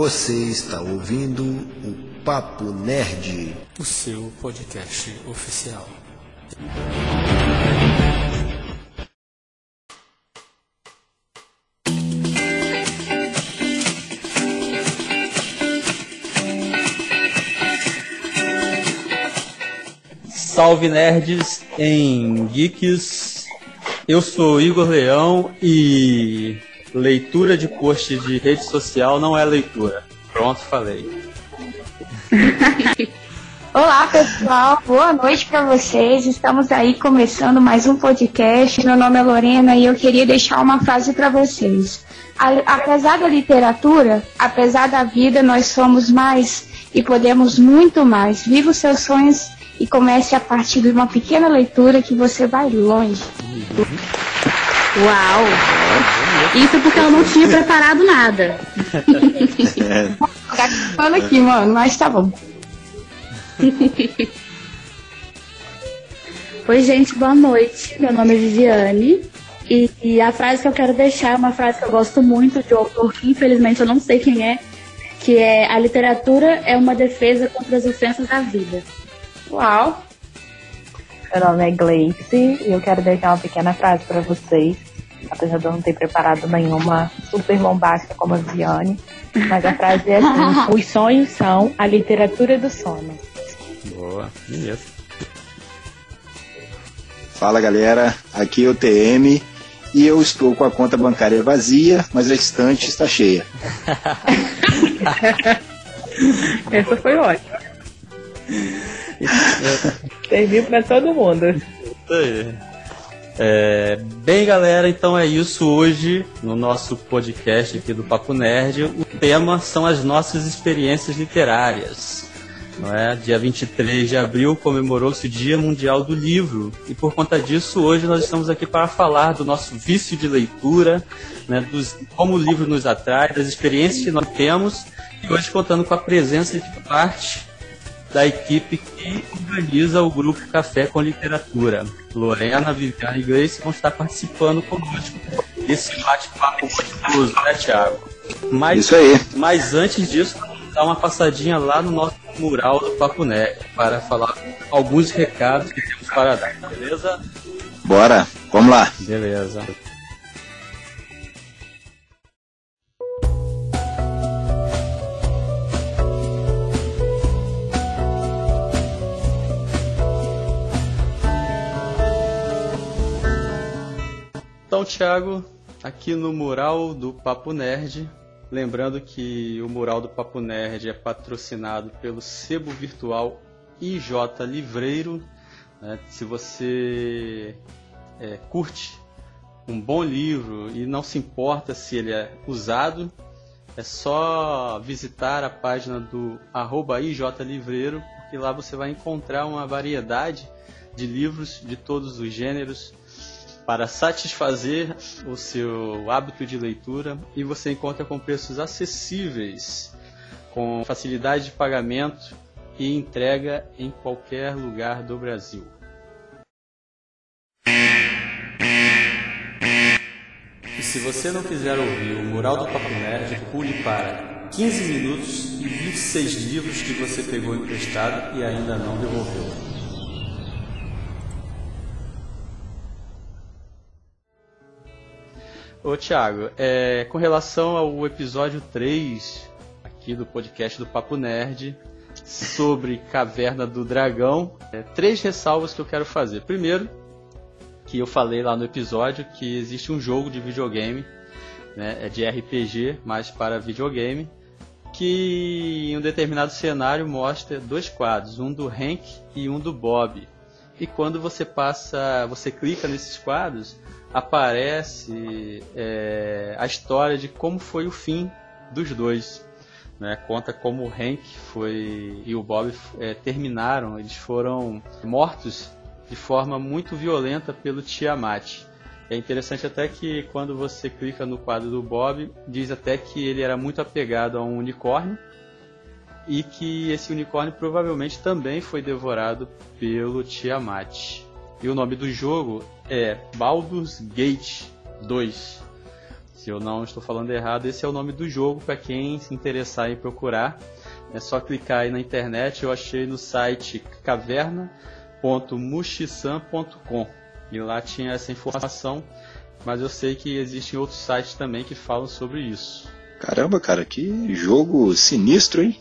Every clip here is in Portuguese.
Você está ouvindo o Papo Nerd, o seu podcast oficial. Salve nerds em geeks. Eu sou Igor Leão e leitura de post de rede social não é leitura. Pronto, falei. Olá pessoal, boa noite para vocês. Estamos aí começando mais um podcast. Meu nome é Lorena e eu queria deixar uma frase para vocês. Apesar da literatura, apesar da vida, nós somos mais e podemos muito mais. Viva os seus sonhos e comece a partir de uma pequena leitura que você vai longe. Uau! Isso porque eu não tinha preparado nada. Tá falando aqui, mano, mas tá bom. Oi, gente, boa noite. Meu nome é Viviane. E, e, a frase que eu quero deixar é uma frase que eu gosto muito de autor que infelizmente eu não sei quem é, que é a literatura é uma defesa contra as ofensas da vida. Uau! Meu nome é Gleice e eu quero deixar uma pequena frase para vocês, apesar de eu não ter preparado nenhuma super bombástica como a Viane. Mas a frase é assim: os sonhos são a literatura do sono. Boa, beleza. Fala galera, aqui é o TM e eu estou com a conta bancária vazia, mas a estante está cheia. Essa foi ótima. Serviu para todo mundo. É, bem, galera, então é isso hoje no nosso podcast aqui do Papo Nerd. O tema são as nossas experiências literárias. Não é? Dia 23 de abril comemorou-se o Dia Mundial do Livro e por conta disso hoje nós estamos aqui para falar do nosso vício de leitura, né, dos, como o livro nos atrai, das experiências que nós temos e hoje contando com a presença de parte da equipe que organiza o grupo Café com Literatura. Lorena, Viviane e Grace vão estar participando conosco desse bate-papo gostoso, né, Thiago? Mas, Isso aí. Mas antes disso, vamos dar uma passadinha lá no nosso mural do Papo Nerd para falar alguns recados que temos para dar, beleza? Bora, vamos lá. Beleza. Thiago, aqui no mural do Papo Nerd, lembrando que o mural do Papo Nerd é patrocinado pelo sebo virtual IJ Livreiro. Né? Se você é, curte um bom livro e não se importa se ele é usado, é só visitar a página do arroba IJ Livreiro, porque lá você vai encontrar uma variedade de livros de todos os gêneros para satisfazer o seu hábito de leitura e você encontra com preços acessíveis, com facilidade de pagamento e entrega em qualquer lugar do Brasil. E se você não quiser ouvir o Mural do Papo Nerd, pule para 15 minutos e 26 livros que você pegou emprestado e ainda não devolveu. Ô Thiago, é, com relação ao episódio 3 aqui do podcast do Papo Nerd sobre Caverna do Dragão, é, três ressalvas que eu quero fazer. Primeiro, que eu falei lá no episódio que existe um jogo de videogame, né, é de RPG, mas para videogame, que em um determinado cenário mostra dois quadros, um do Hank e um do Bob. E quando você passa, você clica nesses quadros, aparece é, a história de como foi o fim dos dois. Né? Conta como o Hank foi e o Bob é, terminaram, eles foram mortos de forma muito violenta pelo Tiamat. É interessante até que quando você clica no quadro do Bob, diz até que ele era muito apegado a um unicórnio e que esse unicórnio provavelmente também foi devorado pelo Tiamat. E o nome do jogo é Baldur's Gate 2. Se eu não estou falando errado, esse é o nome do jogo para quem se interessar em procurar. É só clicar aí na internet. Eu achei no site caverna.mushisan.com e lá tinha essa informação. Mas eu sei que existem outros sites também que falam sobre isso. Caramba, cara, que jogo sinistro, hein?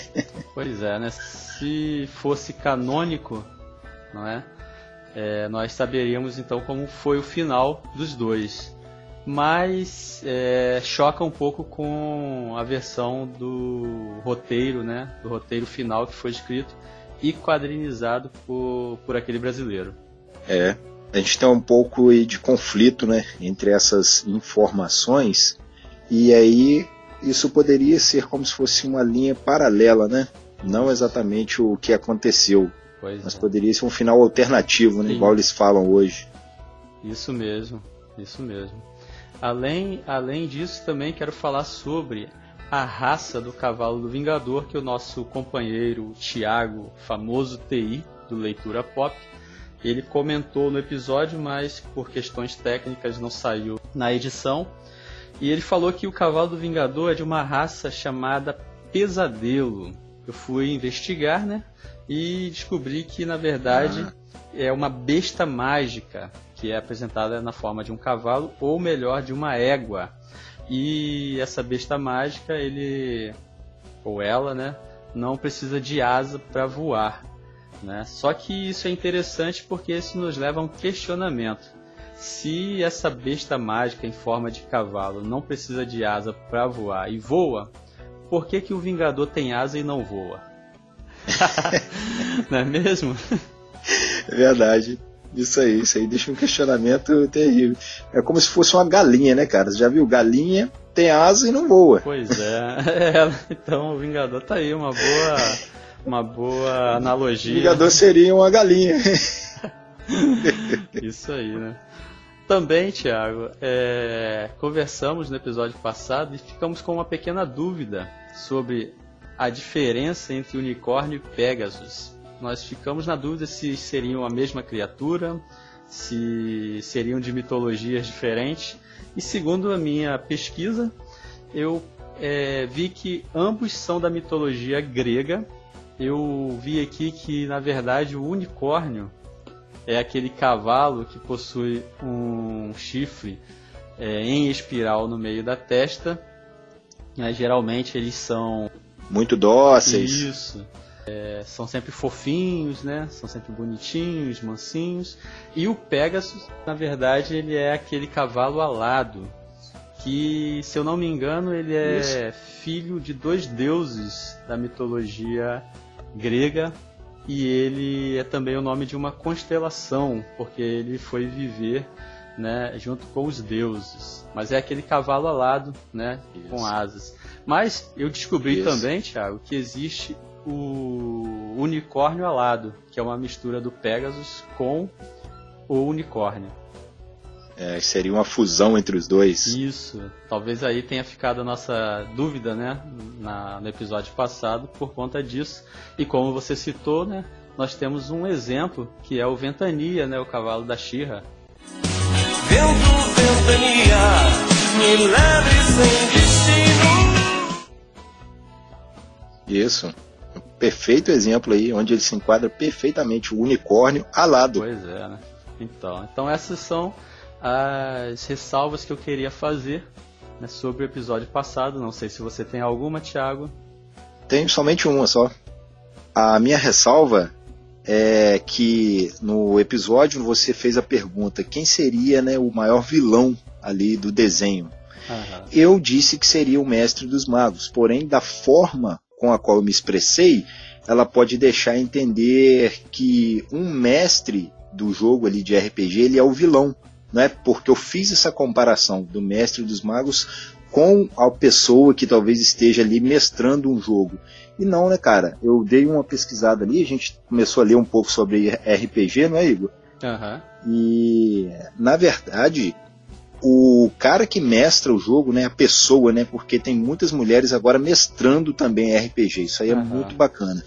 pois é, né? Se fosse canônico, não é? É? nós saberíamos então como foi o final dos dois. Mas é, choca um pouco com a versão do roteiro, né? Do roteiro final que foi escrito e quadrinizado por, por aquele brasileiro. É, a gente tem um pouco de conflito, né? Entre essas informações e aí isso poderia ser como se fosse uma linha paralela, né? Não exatamente o que aconteceu, pois mas é. poderia ser um final alternativo, né? Igual eles falam hoje. Isso mesmo, isso mesmo. Além, além disso, também quero falar sobre a raça do cavalo do Vingador que o nosso companheiro Tiago, famoso TI do Leitura Pop, ele comentou no episódio, mas por questões técnicas não saiu na edição. E ele falou que o cavalo do Vingador é de uma raça chamada Pesadelo. Eu fui investigar, né? E descobri que na verdade ah. é uma besta mágica que é apresentada na forma de um cavalo ou melhor de uma égua. E essa besta mágica, ele ou ela, né, não precisa de asa para voar, né? Só que isso é interessante porque isso nos leva a um questionamento se essa besta mágica em forma de cavalo não precisa de asa para voar e voa, por que, que o Vingador tem asa e não voa? não é mesmo? É verdade. Isso aí, isso aí deixa um questionamento terrível. É como se fosse uma galinha, né, cara? Você já viu? Galinha tem asa e não voa. Pois é. é então o Vingador tá aí, uma boa, uma boa analogia. O Vingador seria uma galinha. isso aí, né? Também, Thiago, é, conversamos no episódio passado e ficamos com uma pequena dúvida sobre a diferença entre unicórnio e Pegasus. Nós ficamos na dúvida se seriam a mesma criatura, se seriam de mitologias diferentes. E segundo a minha pesquisa, eu é, vi que ambos são da mitologia grega. Eu vi aqui que, na verdade, o unicórnio é aquele cavalo que possui um chifre é, em espiral no meio da testa. Né? Geralmente eles são muito dóceis. Isso. É, são sempre fofinhos, né? São sempre bonitinhos, mansinhos. E o Pegasus, na verdade, ele é aquele cavalo alado. Que, se eu não me engano, ele é Isso. filho de dois deuses da mitologia grega, e ele é também o nome de uma constelação, porque ele foi viver né, junto com os deuses. Mas é aquele cavalo alado, né, Isso. com asas. Mas eu descobri Isso. também, Thiago, que existe o unicórnio alado, que é uma mistura do Pegasus com o unicórnio. É, seria uma fusão entre os dois. Isso. Talvez aí tenha ficado a nossa dúvida, né? Na, no episódio passado, por conta disso. E como você citou, né? Nós temos um exemplo que é o Ventania, né? O cavalo da Xirra. Vento, ventania, me leve sem Isso. Perfeito exemplo aí, onde ele se enquadra perfeitamente o unicórnio alado. Pois é, né? Então, então essas são as ressalvas que eu queria fazer né, sobre o episódio passado. Não sei se você tem alguma, Thiago. Tenho somente uma só. A minha ressalva é que no episódio você fez a pergunta quem seria né, o maior vilão ali do desenho. Uhum. Eu disse que seria o mestre dos magos, porém da forma com a qual eu me expressei, ela pode deixar entender que um mestre do jogo ali de RPG ele é o vilão né? Porque eu fiz essa comparação do mestre dos magos com a pessoa que talvez esteja ali mestrando um jogo. E não, né, cara? Eu dei uma pesquisada ali, a gente começou a ler um pouco sobre RPG, não é, Igor? Uhum. E, na verdade, o cara que mestra o jogo, né, a pessoa, né, porque tem muitas mulheres agora mestrando também RPG, isso aí é uhum. muito bacana.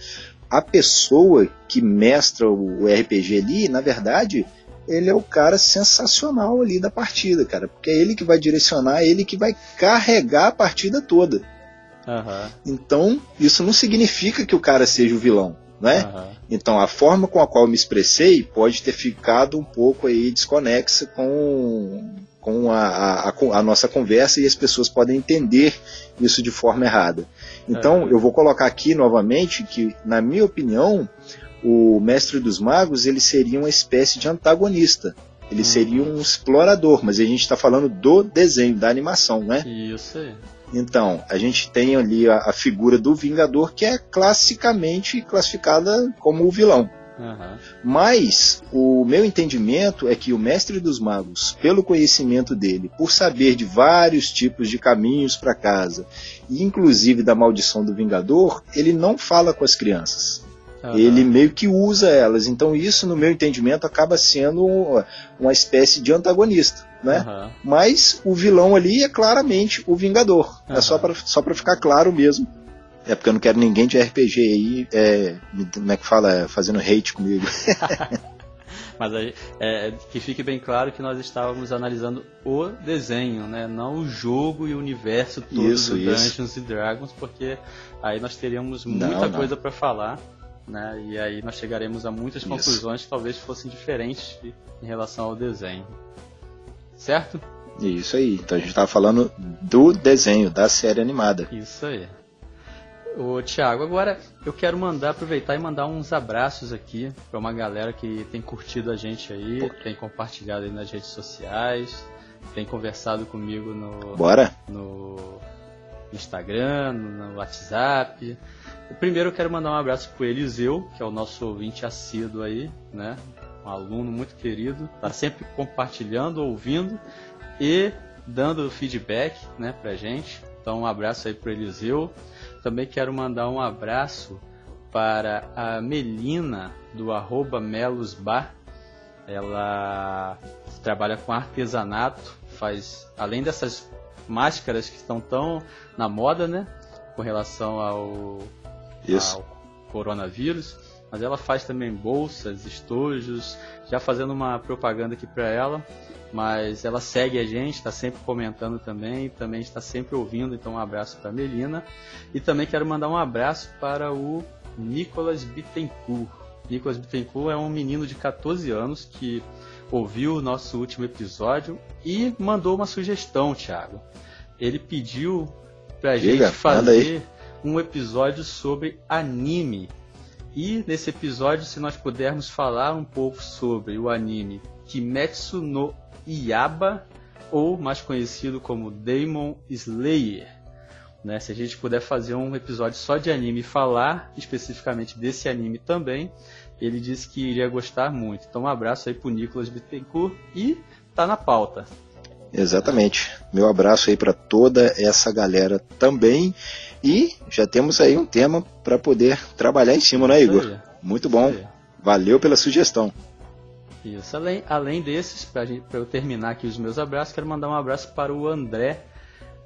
A pessoa que mestra o RPG ali, na verdade, ele é o cara sensacional ali da partida, cara. Porque é ele que vai direcionar, é ele que vai carregar a partida toda. Aham. Então, isso não significa que o cara seja o vilão, né? aham. Então, a forma com a qual eu me expressei pode ter ficado um pouco aí desconexa com, com a, a, a- nossa conversa e as pessoas podem entender isso de forma errada. Então, É. eu vou colocar aqui novamente que, na minha opinião, o Mestre dos Magos ele seria uma espécie de antagonista. Ele Hum. seria um explorador, mas a gente está falando do desenho, da animação, né? Isso aí. Então, a gente tem ali a, a figura do Vingador, que é classicamente classificada como o vilão. Mas o meu entendimento é que o Mestre dos Magos, pelo conhecimento dele, por saber de vários tipos de caminhos para casa, e inclusive da maldição do Vingador, ele não fala com as crianças. aham. Ele meio que usa elas. Então, isso, no meu entendimento, acaba sendo uma espécie de antagonista. Né? Aham. Mas o vilão ali é claramente o Vingador. É só pra, só pra ficar claro mesmo. É porque eu não quero ninguém de RPG aí, é, como é que fala, fazendo hate comigo. Mas é, que fique bem claro que nós estávamos analisando o desenho, né? Não o jogo e o universo todo Isso, do. Dungeons and Dragons, porque aí nós teríamos Não, muita não. coisa para falar, né? E aí nós chegaremos a muitas Isso. conclusões que talvez fossem diferentes em relação ao desenho. Certo? Isso aí. Então a gente tava falando do desenho, da série animada. Isso aí. Ô Thiago, agora eu quero mandar, aproveitar e mandar uns abraços aqui para uma galera que tem curtido a gente aí, tem compartilhado aí nas redes sociais, tem conversado comigo no, Bora? no Instagram, no, no WhatsApp. O primeiro eu quero mandar um abraço pro Eliseu, que é o nosso ouvinte assíduo aí, né? Um aluno muito querido, tá sempre compartilhando, ouvindo e dando feedback, né, pra gente. Então um abraço aí pro Eliseu. Também quero mandar um abraço para a Melina do arroba Melusbar. Ela trabalha com artesanato, faz além dessas máscaras que estão tão na moda, né, com relação ao, ao coronavírus, mas ela faz também bolsas, estojos, já fazendo uma propaganda aqui para ela, mas ela segue a gente, está sempre comentando também, também está sempre ouvindo, então um abraço para Melina e também quero mandar um abraço para o Nicolas Bittencourt. Nicolas Bittencourt é um menino de 14 anos que ouviu o nosso último episódio e mandou uma sugestão, Thiago. Ele pediu pra Diga, gente fazer um episódio sobre anime. E nesse episódio, se nós pudermos falar um pouco sobre o anime Kimetsu no Yaba, ou mais conhecido como Demon Slayer. Né? Se a gente puder fazer um episódio só de anime e falar especificamente desse anime também, ele disse que iria gostar muito. Então um abraço aí pro Nicolas Bittencourt e tá na pauta. Exatamente. Meu abraço aí para toda essa galera também. E já temos aí um tema para poder trabalhar em cima, né, Igor? Aí. Muito bom. Valeu pela sugestão. Isso. Além, além desses, para eu terminar aqui os meus abraços, quero mandar um abraço para o André.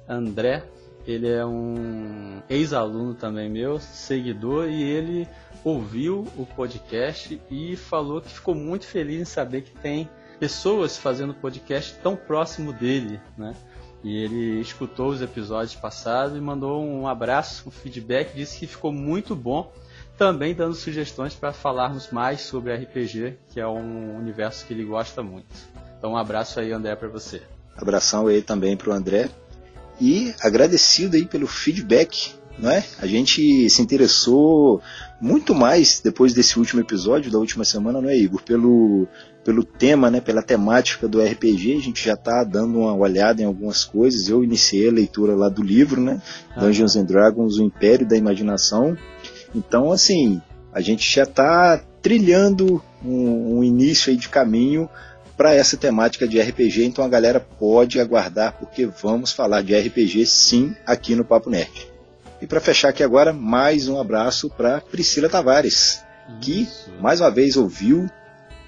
André, ele é um ex-aluno também meu, seguidor, e ele ouviu o podcast e falou que ficou muito feliz em saber que tem pessoas fazendo podcast tão próximo dele, né? E ele escutou os episódios passados e mandou um abraço, um feedback, disse que ficou muito bom também dando sugestões para falarmos mais sobre RPG, que é um universo que ele gosta muito. Então um abraço aí, André, para você. Abração aí também pro André. E agradecido aí pelo feedback, né? A gente se interessou muito mais depois desse último episódio da última semana, não é, Igor? Pelo, pelo tema, né? Pela temática do RPG, a gente já tá dando uma olhada em algumas coisas. Eu iniciei a leitura lá do livro, né? Dungeons and Dragons, o Império da Imaginação. Então, assim, a gente já está trilhando um, um início aí de caminho para essa temática de RPG, então a galera pode aguardar, porque vamos falar de RPG sim aqui no Papo Nerd. E para fechar aqui agora, mais um abraço para Priscila Tavares, que mais uma vez ouviu,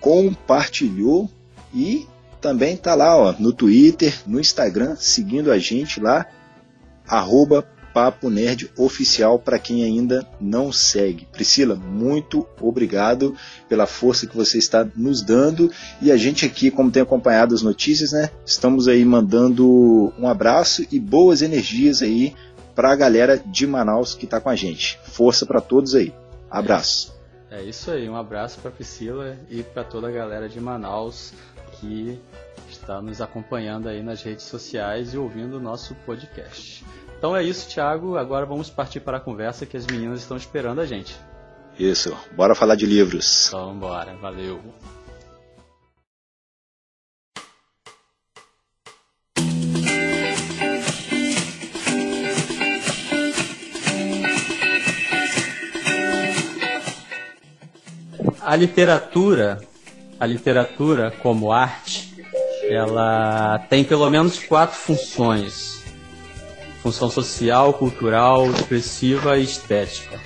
compartilhou e também tá lá ó, no Twitter, no Instagram, seguindo a gente lá, arroba Papo Nerd Oficial para quem ainda não segue. Priscila, muito obrigado pela força que você está nos dando e a gente aqui, como tem acompanhado as notícias, né, estamos aí mandando um abraço e boas energias aí para a galera de Manaus que está com a gente. Força para todos aí. Abraço. É isso aí, um abraço para Priscila e para toda a galera de Manaus que está nos acompanhando aí nas redes sociais e ouvindo o nosso podcast. Então é isso, Thiago. Agora vamos partir para a conversa que as meninas estão esperando a gente. Isso, bora falar de livros. Então bora, valeu. A literatura, a literatura como arte, ela tem pelo menos quatro funções função social, cultural, expressiva e estética.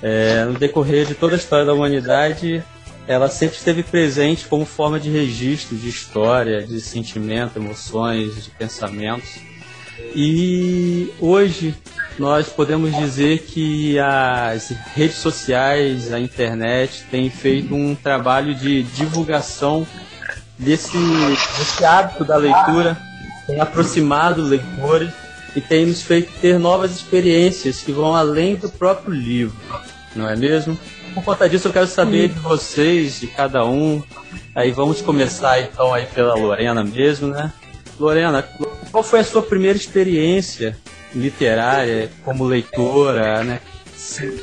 É, no decorrer de toda a história da humanidade, ela sempre esteve presente como forma de registro de história, de sentimento, emoções, de pensamentos. E hoje nós podemos dizer que as redes sociais, a internet, têm feito um trabalho de divulgação desse, desse hábito da leitura, tem aproximado leitores e tem nos feito ter novas experiências que vão além do próprio livro, não é mesmo? Por conta disso, eu quero saber de vocês, de cada um. Aí vamos começar então aí pela Lorena mesmo, né? Lorena, qual foi a sua primeira experiência literária como leitora, né?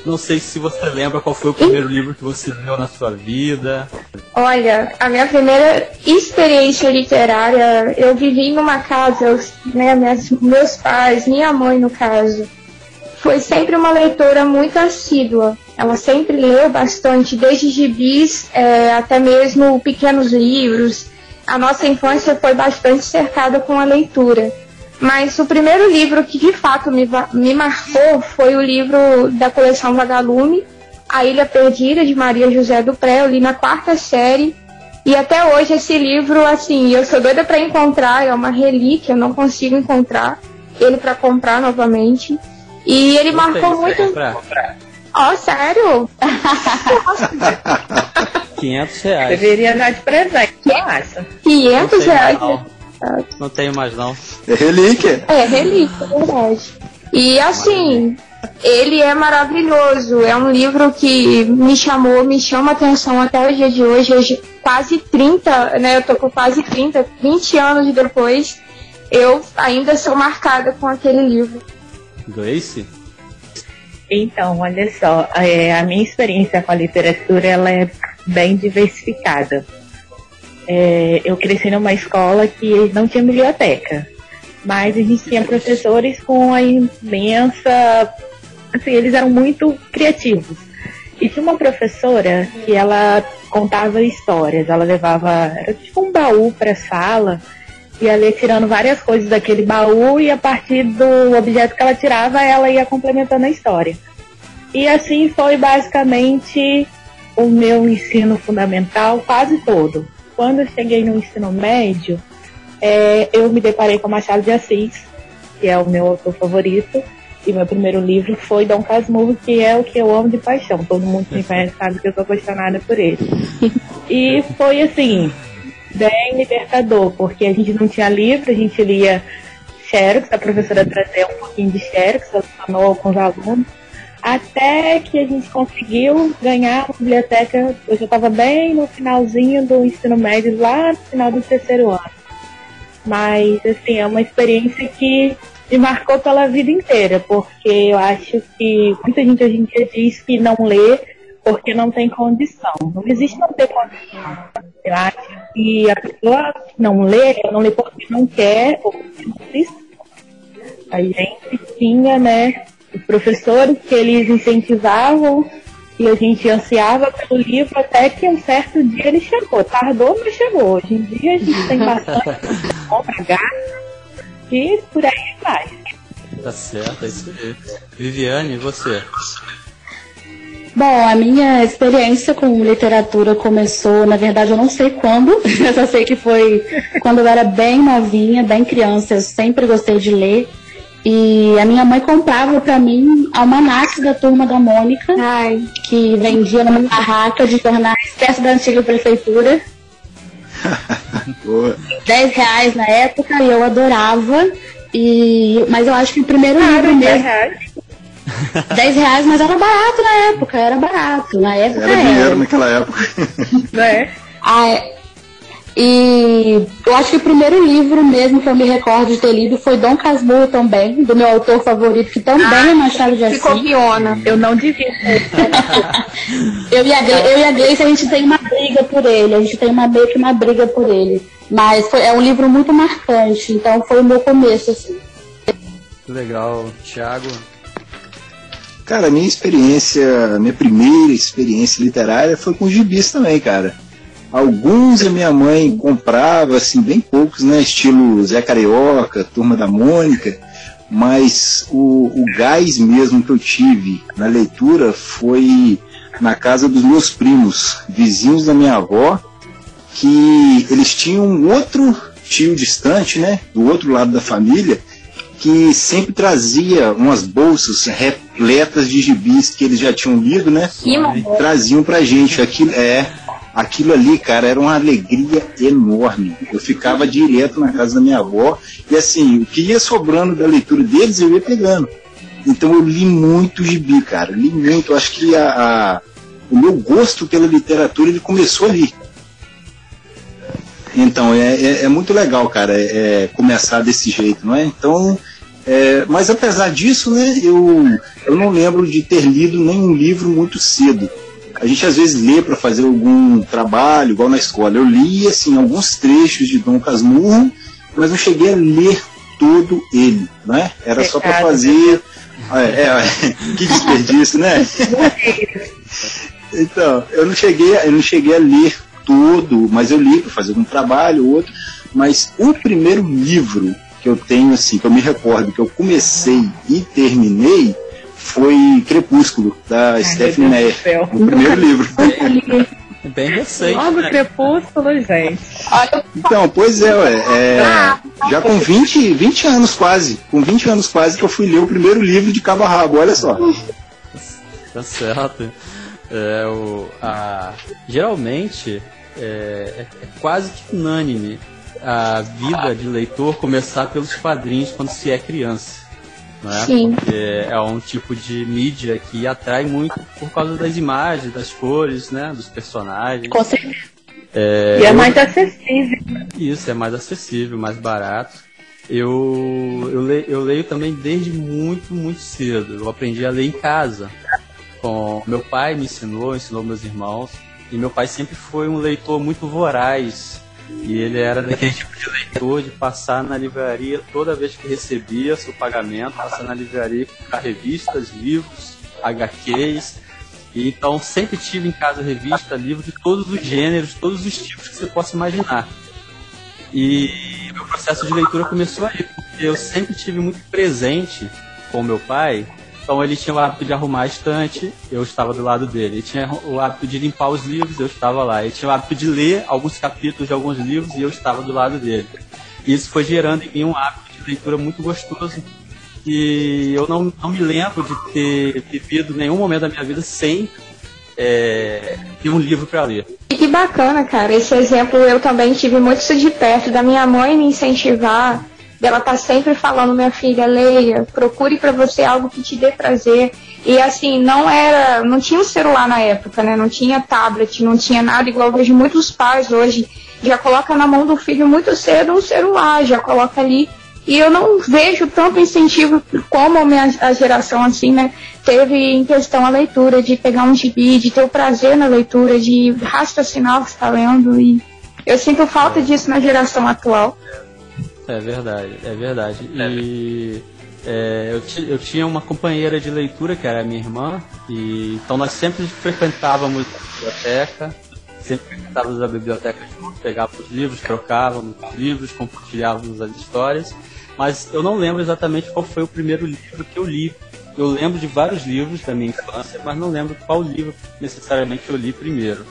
Não sei se você lembra qual foi o primeiro livro que você leu na sua vida. Olha, a minha primeira experiência literária, eu vivi numa casa, né, minhas, meus pais, minha mãe no caso, foi sempre uma leitora muito assídua. Ela sempre leu bastante, desde gibis é, até mesmo pequenos livros. A nossa infância foi bastante cercada com a leitura. Mas o primeiro livro que de fato me, me marcou foi o livro da coleção Vagalume, A Ilha Perdida, de Maria José do Pré. Eu li na quarta série. E até hoje esse livro, assim, eu sou doida para encontrar, é uma relíquia, eu não consigo encontrar ele para comprar novamente. E ele marcou muito. Ó, oh, sério? 500 reais. Deveria dar de presente, que acha? 500 reais? Não tenho mais não. É relíquia. É, relíquia, é verdade. E assim, ele é maravilhoso. É um livro que me chamou, me chama atenção até o dia de hoje. hoje quase 30, né? Eu tô com quase 30, 20 anos depois. Eu ainda sou marcada com aquele livro. Gleice? Então, olha só, é, a minha experiência com a literatura ela é bem diversificada. É, eu cresci numa escola que não tinha biblioteca, mas a gente tinha professores com a imensa. Assim, eles eram muito criativos. E tinha uma professora que ela contava histórias, ela levava. Era tipo um baú para a sala, ia tirando várias coisas daquele baú, e a partir do objeto que ela tirava, ela ia complementando a história. E assim foi basicamente o meu ensino fundamental quase todo quando eu cheguei no ensino médio, é, eu me deparei com Machado de Assis, que é o meu autor favorito, e meu primeiro livro foi Dom Casmurro, que é o que eu amo de paixão. Todo mundo que me conhece sabe que eu sou apaixonada por ele. E foi assim, bem libertador, porque a gente não tinha livro, a gente lia Xerox, a professora trazia um pouquinho de Xerox, ela falou com os alunos. Até que a gente conseguiu ganhar a biblioteca, eu já estava bem no finalzinho do ensino médio, lá no final do terceiro ano. Mas, assim, é uma experiência que me marcou pela vida inteira, porque eu acho que muita gente hoje em dia diz que não lê porque não tem condição. Não existe não ter condição. Eu acho que a pessoa não lê, não lê porque não quer ou porque não precisa. A gente tinha, né, os professores que eles incentivavam e a gente ansiava pelo livro até que um certo dia ele chegou. Tardou, mas chegou. Hoje em dia a gente tem bastante bom pagar e por aí vai. Tá certo, é isso aí. Viviane, e você? Bom, a minha experiência com literatura começou, na verdade, eu não sei quando, eu só sei que foi quando eu era bem novinha, bem criança. Eu sempre gostei de ler. E a minha mãe comprava pra mim almanacs da turma da Mônica, Ai, que vendia numa barraca de jornais perto da antiga prefeitura. Boa. 10 reais na época e eu adorava. E, mas eu acho que o primeiro livro Claro, mesmo. 10 reais. 10 reais, mas era barato na época, era barato. Na época Era dinheiro naquela época. Né? Ah, é. E eu acho que o primeiro livro mesmo que eu me recordo de ter lido foi Dom Casmurro também, do meu autor favorito, que também é Machado de Assis. ficou piona. Eu não devia ter. Eu e, a eu e a Gleice, a gente tem uma briga por ele, a gente tem uma meio que uma briga por ele. Mas foi, é um livro muito marcante, então foi o meu começo, assim. Que legal, Thiago. Cara, a minha experiência, a minha primeira experiência literária foi com gibis também, cara. Alguns a minha mãe comprava, assim, bem poucos, né? Estilo Zé Carioca, Turma da Mônica. Mas o, o gás mesmo que eu tive na leitura foi na casa dos meus primos, vizinhos da minha avó, que eles tinham um outro tio distante, né? Do outro lado da família, que sempre trazia umas bolsas repletas de gibis que eles já tinham lido, né? Maneiro. traziam pra gente. Aquilo, é, aquilo ali, cara, era uma alegria enorme. Eu ficava direto na casa da minha avó e assim, o que ia sobrando da leitura deles eu ia pegando. Então eu li muito gibi, cara, li muito. Eu acho que a, a- o meu gosto pela literatura ele começou ali. Então é, é, é muito legal, cara, é, é começar desse jeito, não é? Então, é, mas apesar disso, né, eu, eu não lembro de ter lido nenhum livro muito cedo. A gente às vezes lê para fazer algum trabalho, igual na escola. Eu li assim alguns trechos de Dom Casmurro, mas não cheguei a ler todo ele, né? Era só para fazer. É, é, que desperdício, né? Então, eu não cheguei, a- eu não cheguei a ler todo, mas eu li para fazer um trabalho, outro. Mas o primeiro livro que eu tenho, assim, que eu me recordo, que eu comecei e terminei, foi Crepúsculo, da Stephanie Deus Meyer. O primeiro livro. Bem recente, Logo né? crepúsculo, gente. Então, pois é, ué, é, já com 20, 20 anos quase, com 20 anos quase que eu fui ler o primeiro livro de cabo a rabo, olha só. Tá certo. É, o, a, geralmente é, é- é quase que unânime a vida de leitor começar pelos quadrinhos quando se é criança. Não é? Sim. Porque é um tipo de mídia que atrai muito por causa das imagens, das cores, né? Dos personagens. Com certeza. e é mais acessível. Isso, é mais acessível, mais barato. Eu, eu, le- eu leio também desde muito, muito cedo. Eu aprendi a ler em casa. Com meu pai me ensinou, ensinou meus irmãos. E meu pai sempre foi um leitor muito voraz. E ele era daquele tipo de leitor de passar na livraria toda vez que recebia seu pagamento, passar na livraria comprar revistas, livros, HQs. E então sempre tive em casa revista, livro de todos os gêneros, todos os tipos que você possa imaginar. E meu processo de leitura começou aí, porque eu sempre tive muito presente com meu pai. Então ele tinha o hábito de arrumar a estante, eu estava do lado dele. Ele tinha o hábito de limpar os livros, eu estava lá. Ele tinha o hábito de ler alguns capítulos de alguns livros e eu estava do lado dele. E isso foi gerando em mim um hábito de leitura muito gostoso. E eu não, não me lembro de ter vivido nenhum momento da minha vida sem é, ter um livro para ler. Que bacana, cara. Esse exemplo eu também tive muito de perto, da minha mãe me incentivar, dela tá sempre falando, minha filha, leia, procure pra você algo que te dê prazer. E assim, não era, não tinha um celular na época, né? Não tinha tablet, não tinha nada igual vejo muitos pais hoje já coloca na mão do filho muito cedo um celular, já coloca ali. E eu não vejo tanto incentivo como a minha a geração assim, né? Teve em questão a leitura, de pegar um gibi, de ter o prazer na leitura, de raciocinar o que está lendo. E eu sinto falta disso na geração atual. É verdade, é verdade. E é, eu, eu tinha uma companheira de leitura que era minha irmã, e então nós sempre frequentávamos a biblioteca, sempre frequentávamos a biblioteca juntos, pegávamos os livros, trocávamos os livros, compartilhávamos as histórias, mas eu não lembro exatamente qual foi o primeiro livro que eu li. Eu lembro de vários livros da minha infância, mas não lembro qual livro necessariamente eu li primeiro.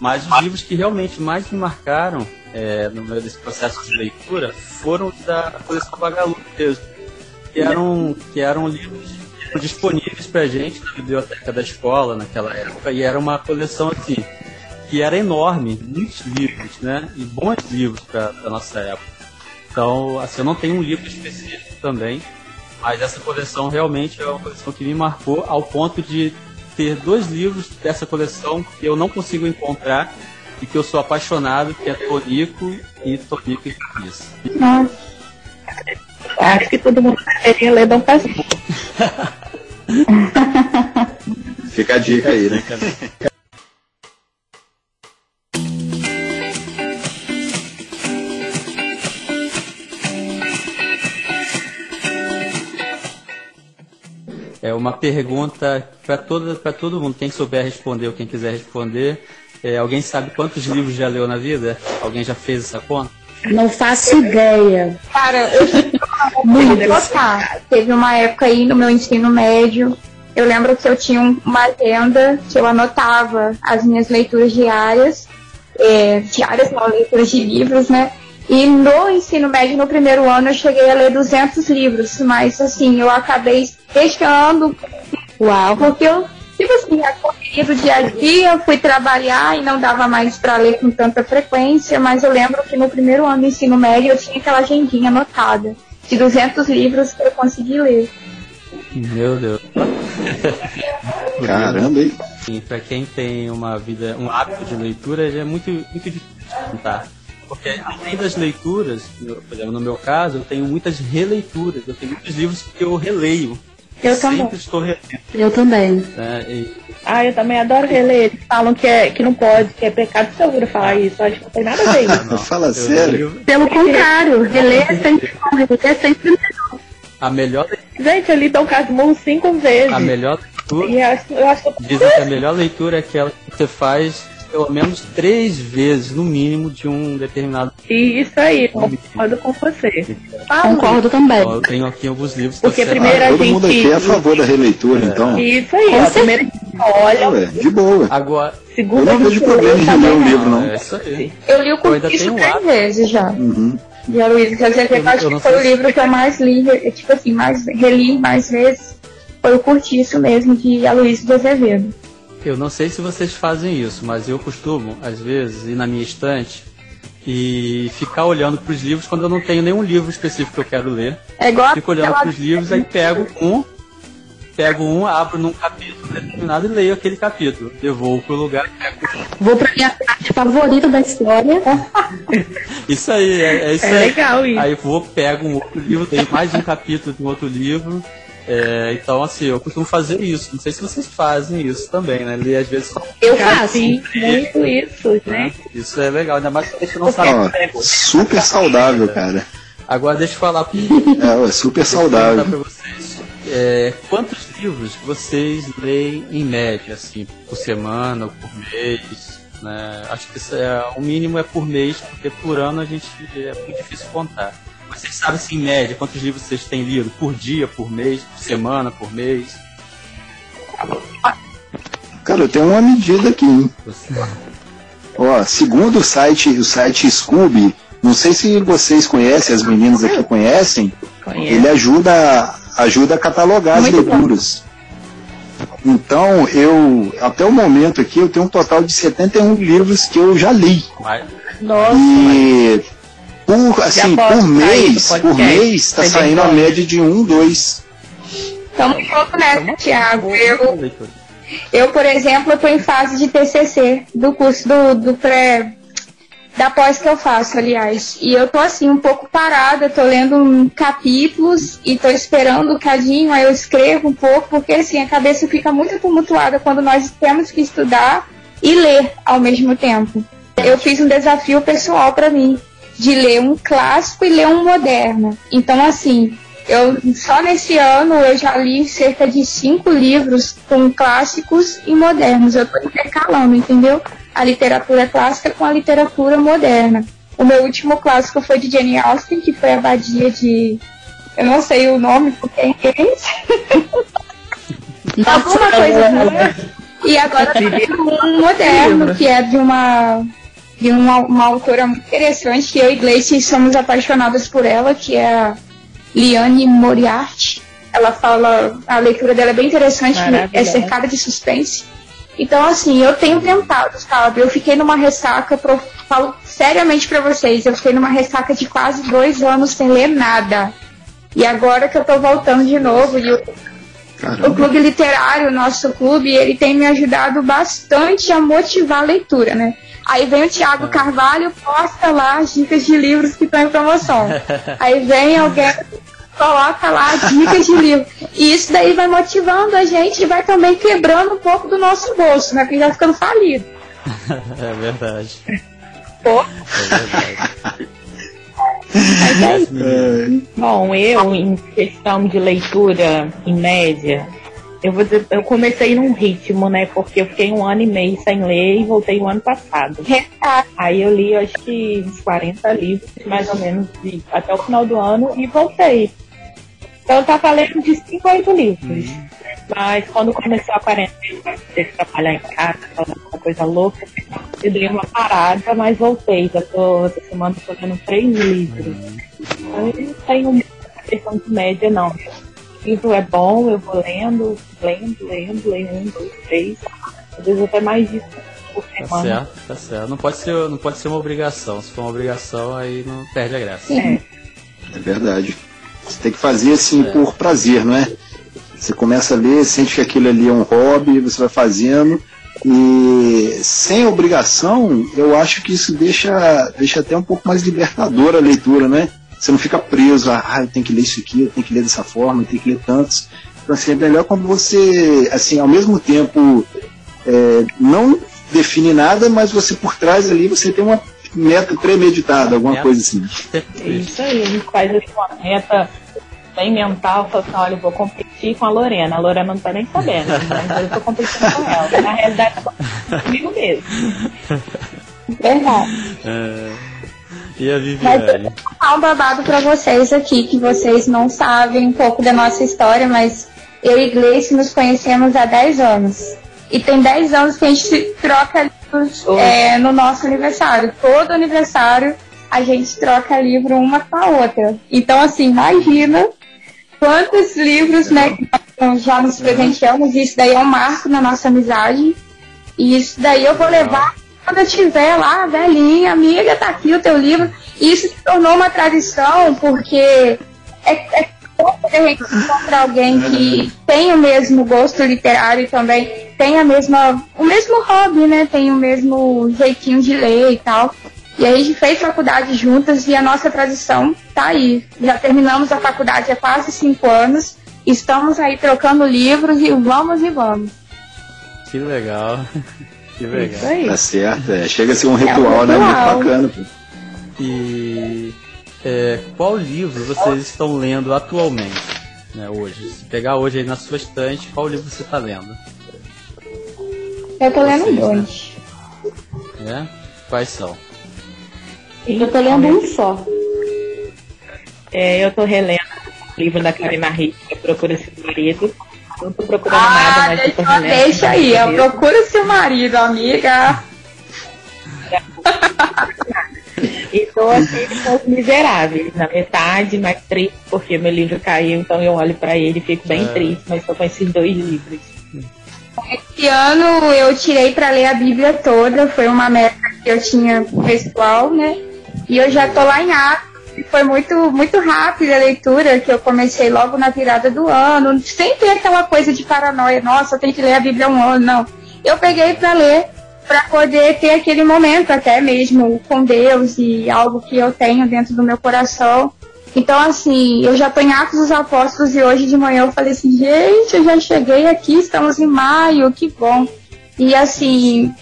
Mas os livros que realmente mais me marcaram é, no meio desse processo de leitura foram da coleção Vagalume mesmo. que eram, que eram livros disponíveis pra gente na biblioteca da escola naquela época, e era uma coleção assim, que era enorme, muitos livros, né? E bons livros para a nossa época. Então, assim, eu não tenho um livro específico também, mas essa coleção realmente é uma coleção que me marcou ao ponto de ter dois livros dessa coleção que eu não consigo encontrar e que eu sou apaixonado, que é Tonico e Tonico e Cabeça. Nossa. Acho que todo mundo deveria ler Dom Casmurro. Fica a dica aí, né? É uma pergunta para todo, pra todo mundo, quem souber responder ou quem quiser responder. É, alguém sabe quantos livros já leu na vida? Alguém já fez essa conta? Não faço ideia. Cara, eu muito gostar. Teve uma época aí no meu ensino médio, eu lembro que eu tinha um- uma agenda que eu anotava as minhas leituras diárias, é, diárias não, leituras de livros, né? E no ensino médio, no primeiro ano, eu cheguei a ler 200 livros, mas assim, eu acabei deixando Uau. porque eu, tipo assim, a correria do dia a dia, fui trabalhar e não dava mais para ler com tanta frequência, mas eu lembro que no primeiro ano do ensino médio eu tinha aquela agendinha anotada de 200 livros que eu consegui ler. Meu Deus. Caramba, hein? Sim, para quem tem uma vida, um hábito de leitura, já é muito, muito difícil de contar. Porque além das leituras, eu- por exemplo, no meu caso, eu tenho muitas releituras. Eu tenho muitos livros que eu releio. Eu Sempre também. estou relendo. Eu também. Né? E, Ah, eu também adoro reler. Eles falam que, é, que não pode, que é pecado seguro falar isso. Acho que não tem nada a ver isso. não, Fala eu sério. leio Pelo contrário, reler é sempre bom, reler é sempre melhor. a melhor, Gente, eu li Dom Casmurro cinco vezes. a melhor leitura. E eu acho, eu acho que eu Dizem que a melhor leitura é aquela que você faz pelo menos três vezes, no mínimo, de um determinado. E isso aí, concordo com você. Concordo também. Eu tenho aqui alguns livros que Porque separo. primeiro a Todo mundo aqui gente. é a favor da releitura, então. Isso aí, ó. Primeiro a gente olha, Ué, de boa. Agora, segundo Eu não gente vejo problema em reler um também. livro, não. é isso aí. Eu li o um três vezes já. Uhum. E a Luísa, quer dizer, que Eu acho que foi o livro que eu mais li, tipo assim, mais reli mais vezes. Foi o Curtiço mesmo, de Aloysio de Azevedo. Eu não sei se vocês fazem isso, mas eu costumo, às vezes, ir na minha estante e ficar olhando para os livros quando eu não tenho nenhum livro específico que eu quero ler. É igual Fico olhando para os livros, aí pego um, pego um, abro num capítulo determinado e leio aquele capítulo. Devolvo pro lugar, pego. Vou pra minha parte favorita da história. Isso aí, é, é isso É aí. legal isso. Aí vou, pego um outro livro, leio mais um capítulo de um outro livro. É, então, assim, eu costumo fazer isso. Não sei se vocês fazem isso também, né? Ler às vezes só. Eu faço. muito isso, né? Isso é legal, ainda mais quando você não sabe. Ó, super saudável, cara. Agora deixa eu falar pra É, ué, super Deixa saudável. pra vocês. É, quantos livros vocês leem em média, assim, por semana ou por mês? Né? Acho que isso é, o mínimo é por mês, porque por ano a gente é muito difícil contar. Mas vocês sabem, assim, em média, quantos livros vocês têm lido? Por dia, por mês, por semana, por mês? Cara, eu tenho uma medida aqui, hein? Você- Ó, segundo o site, o site Scooby, não sei se vocês conhecem, as meninas aqui conhecem, Conheço. ele ajuda, ajuda a catalogar as Muito bom. leituras. Então, eu, até o momento aqui, eu tenho um total de 71 livros que eu já li. Mas, Nossa, E por, assim, por mês, por mês, tá saindo a média de um, dois. Tamo junto nessa, Thiago. boa Eu, eu, por exemplo, estou em fase de TCC do curso do, do pré da pós que eu faço, aliás. E eu tô assim um pouco parada, tô lendo um capítulos e tô esperando um cadinho, aí eu escrevo um pouco, porque assim a cabeça fica muito tumultuada quando nós temos que estudar e ler ao mesmo tempo. Eu fiz um desafio pessoal para mim de ler um clássico e ler um moderno. Então assim, eu só nesse ano eu já li cerca de cinco livros com clássicos e modernos. Eu tô intercalando, entendeu? A literatura clássica com a literatura moderna. O meu último clássico foi de Jane Austen, que foi a Abadia de. Eu não sei o nome porque é inglês. Alguma coisa assim. E agora tem um moderno, que é de uma de uma, uma autora muito interessante, que eu e Gleice somos apaixonadas por ela, que é a Liane Moriarty. Ela fala, a leitura dela é bem interessante, é Maravilhosa. cercada de suspense. Então, assim, eu tenho tentado, sabe? Eu fiquei numa ressaca, pro, falo seriamente pra vocês, eu fiquei numa ressaca de quase dois anos sem ler nada. E agora que eu tô voltando de novo, e o, clube literário, o nosso clube, ele tem me ajudado bastante a motivar a leitura, né? Aí vem o Thiago Carvalho, posta lá as dicas de livros que estão em promoção. Aí vem alguém, coloca lá dicas de livro. E isso daí vai motivando a gente e vai também quebrando um pouco do nosso bolso, né? Porque já ficando falido. É verdade. Pô. É verdade. Mas é isso. É, Bom, eu, em questão de leitura, em média, eu vou dizer, eu comecei num ritmo, né? Porque eu fiquei um ano e meio sem ler e voltei o ano passado. Aí eu li, acho que uns 40 livros, mais ou menos, de- até o final do ano e voltei. Então eu tava lendo de 5 a 8 livros. Mas quando começou a quarentena, ter que trabalhar em casa, aquela coisa louca, eu dei uma parada, mas voltei. Já tô, essa semana tô lendo três livros. Então, eu não tenho muita questão de média, não. O livro é bom, eu vou lendo, lendo, lendo, lendo um, dois, três. Às vezes até mais disso por Tá certo, tá certo. Não pode, ser, não pode ser uma obrigação. Se for uma obrigação, aí não perde a graça. É. é verdade. Você tem que fazer assim É. por prazer, não é? Você começa a ler, sente que aquilo ali é um hobby, você vai fazendo. E sem obrigação, eu acho que isso deixa, deixa até um pouco mais libertadora a leitura, né? Você não fica preso a, ah, eu tenho que ler isso aqui, eu tenho que ler dessa forma, eu tenho que ler tantos. Então, assim, é melhor quando você, assim, ao mesmo tempo, é, não define nada, mas você por trás ali, você tem uma meta premeditada, alguma Meta. coisa assim. É isso aí, a gente faz assim, uma meta bem mental, fala assim, olha, eu vou competir com a Lorena. A Lorena não tá nem sabendo, mas eu tô competindo com ela. Na realidade, tô comigo mesmo. Verdade. É. E a Viviane? Há um babado pra vocês aqui, que vocês não sabem um pouco da nossa história, mas eu e Gleice nos conhecemos há 10 anos. E tem 10 anos que a gente se troca livros é, no nosso aniversário. Todo aniversário a gente troca livro uma com a outra. Então, assim, imagina quantos livros né, que nós já nos presenteamos. Isso daí é um marco na nossa amizade. E isso daí eu vou levar quando eu tiver lá, velhinha, amiga, tá aqui o teu livro. E isso se tornou uma tradição, porque é, é pouco que a gente encontra alguém que tem o mesmo gosto literário e também tem a mesma, o mesmo hobby, né? Tem o mesmo jeitinho de ler e tal. E a gente fez faculdade juntas e a nossa tradição tá aí. Já terminamos a faculdade há quase cinco anos. Estamos aí trocando livros e vamos e vamos. Que legal. Que Isso aí. Tá certo, é. chega a ser um ritual, né? Muito ritual. bacana. Pô. E é, qual livro vocês estão lendo atualmente? Né, hoje? Se pegar hoje aí na sua estante, qual livro você está lendo? Eu tô lendo Vocês, né? dois. É? Quais são? Eu tô lendo um só. É, eu tô relendo o livro da Karina Rick, que procura seu marido. Não tô procurando Ah, nada, mas eu tô deixa, relendo. deixa aí, eu procuro seu marido, amiga. E tô aqui com os miseráveis, na metade, mais triste, porque meu livro caiu, então eu olho pra ele e fico bem É. triste, mas tô com esses dois livros. Esse ano eu tirei pra ler a Bíblia toda, foi uma meta que eu tinha pessoal, né? E eu já tô lá em Atos. Foi muito, muito rápida a leitura, que eu comecei logo na virada do ano, sem ter aquela coisa de paranoia, nossa, eu tenho que ler a Bíblia um ano, não. Eu peguei pra ler, pra poder ter aquele momento até mesmo com Deus e algo que eu tenho dentro do meu coração. Então, assim, eu já tô em Atos dos Apóstolos e hoje de manhã eu falei assim, gente, eu já cheguei aqui, estamos em maio, que bom. E assim,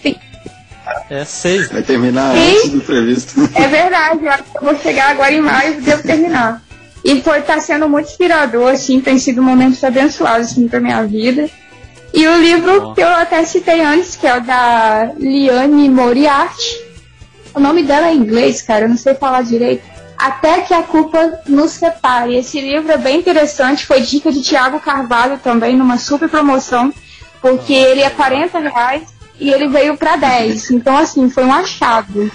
É seis. Vai terminar Sim. antes do previsto. é verdade, eu acho que eu vou chegar agora em maio e devo terminar. E foi, tá sendo muito inspirador, assim, tem sido momentos abençoados, assim, pra minha vida. E o livro Bom. que eu até citei antes, que é o da Liane Moriarty. O nome dela é em inglês, cara, eu não sei falar direito. Até que a culpa nos separe. Esse livro é bem interessante, foi dica de Tiago Carvalho também, numa super promoção, porque ele é 40 reais e ele veio pra 10. Então, assim, foi um achado.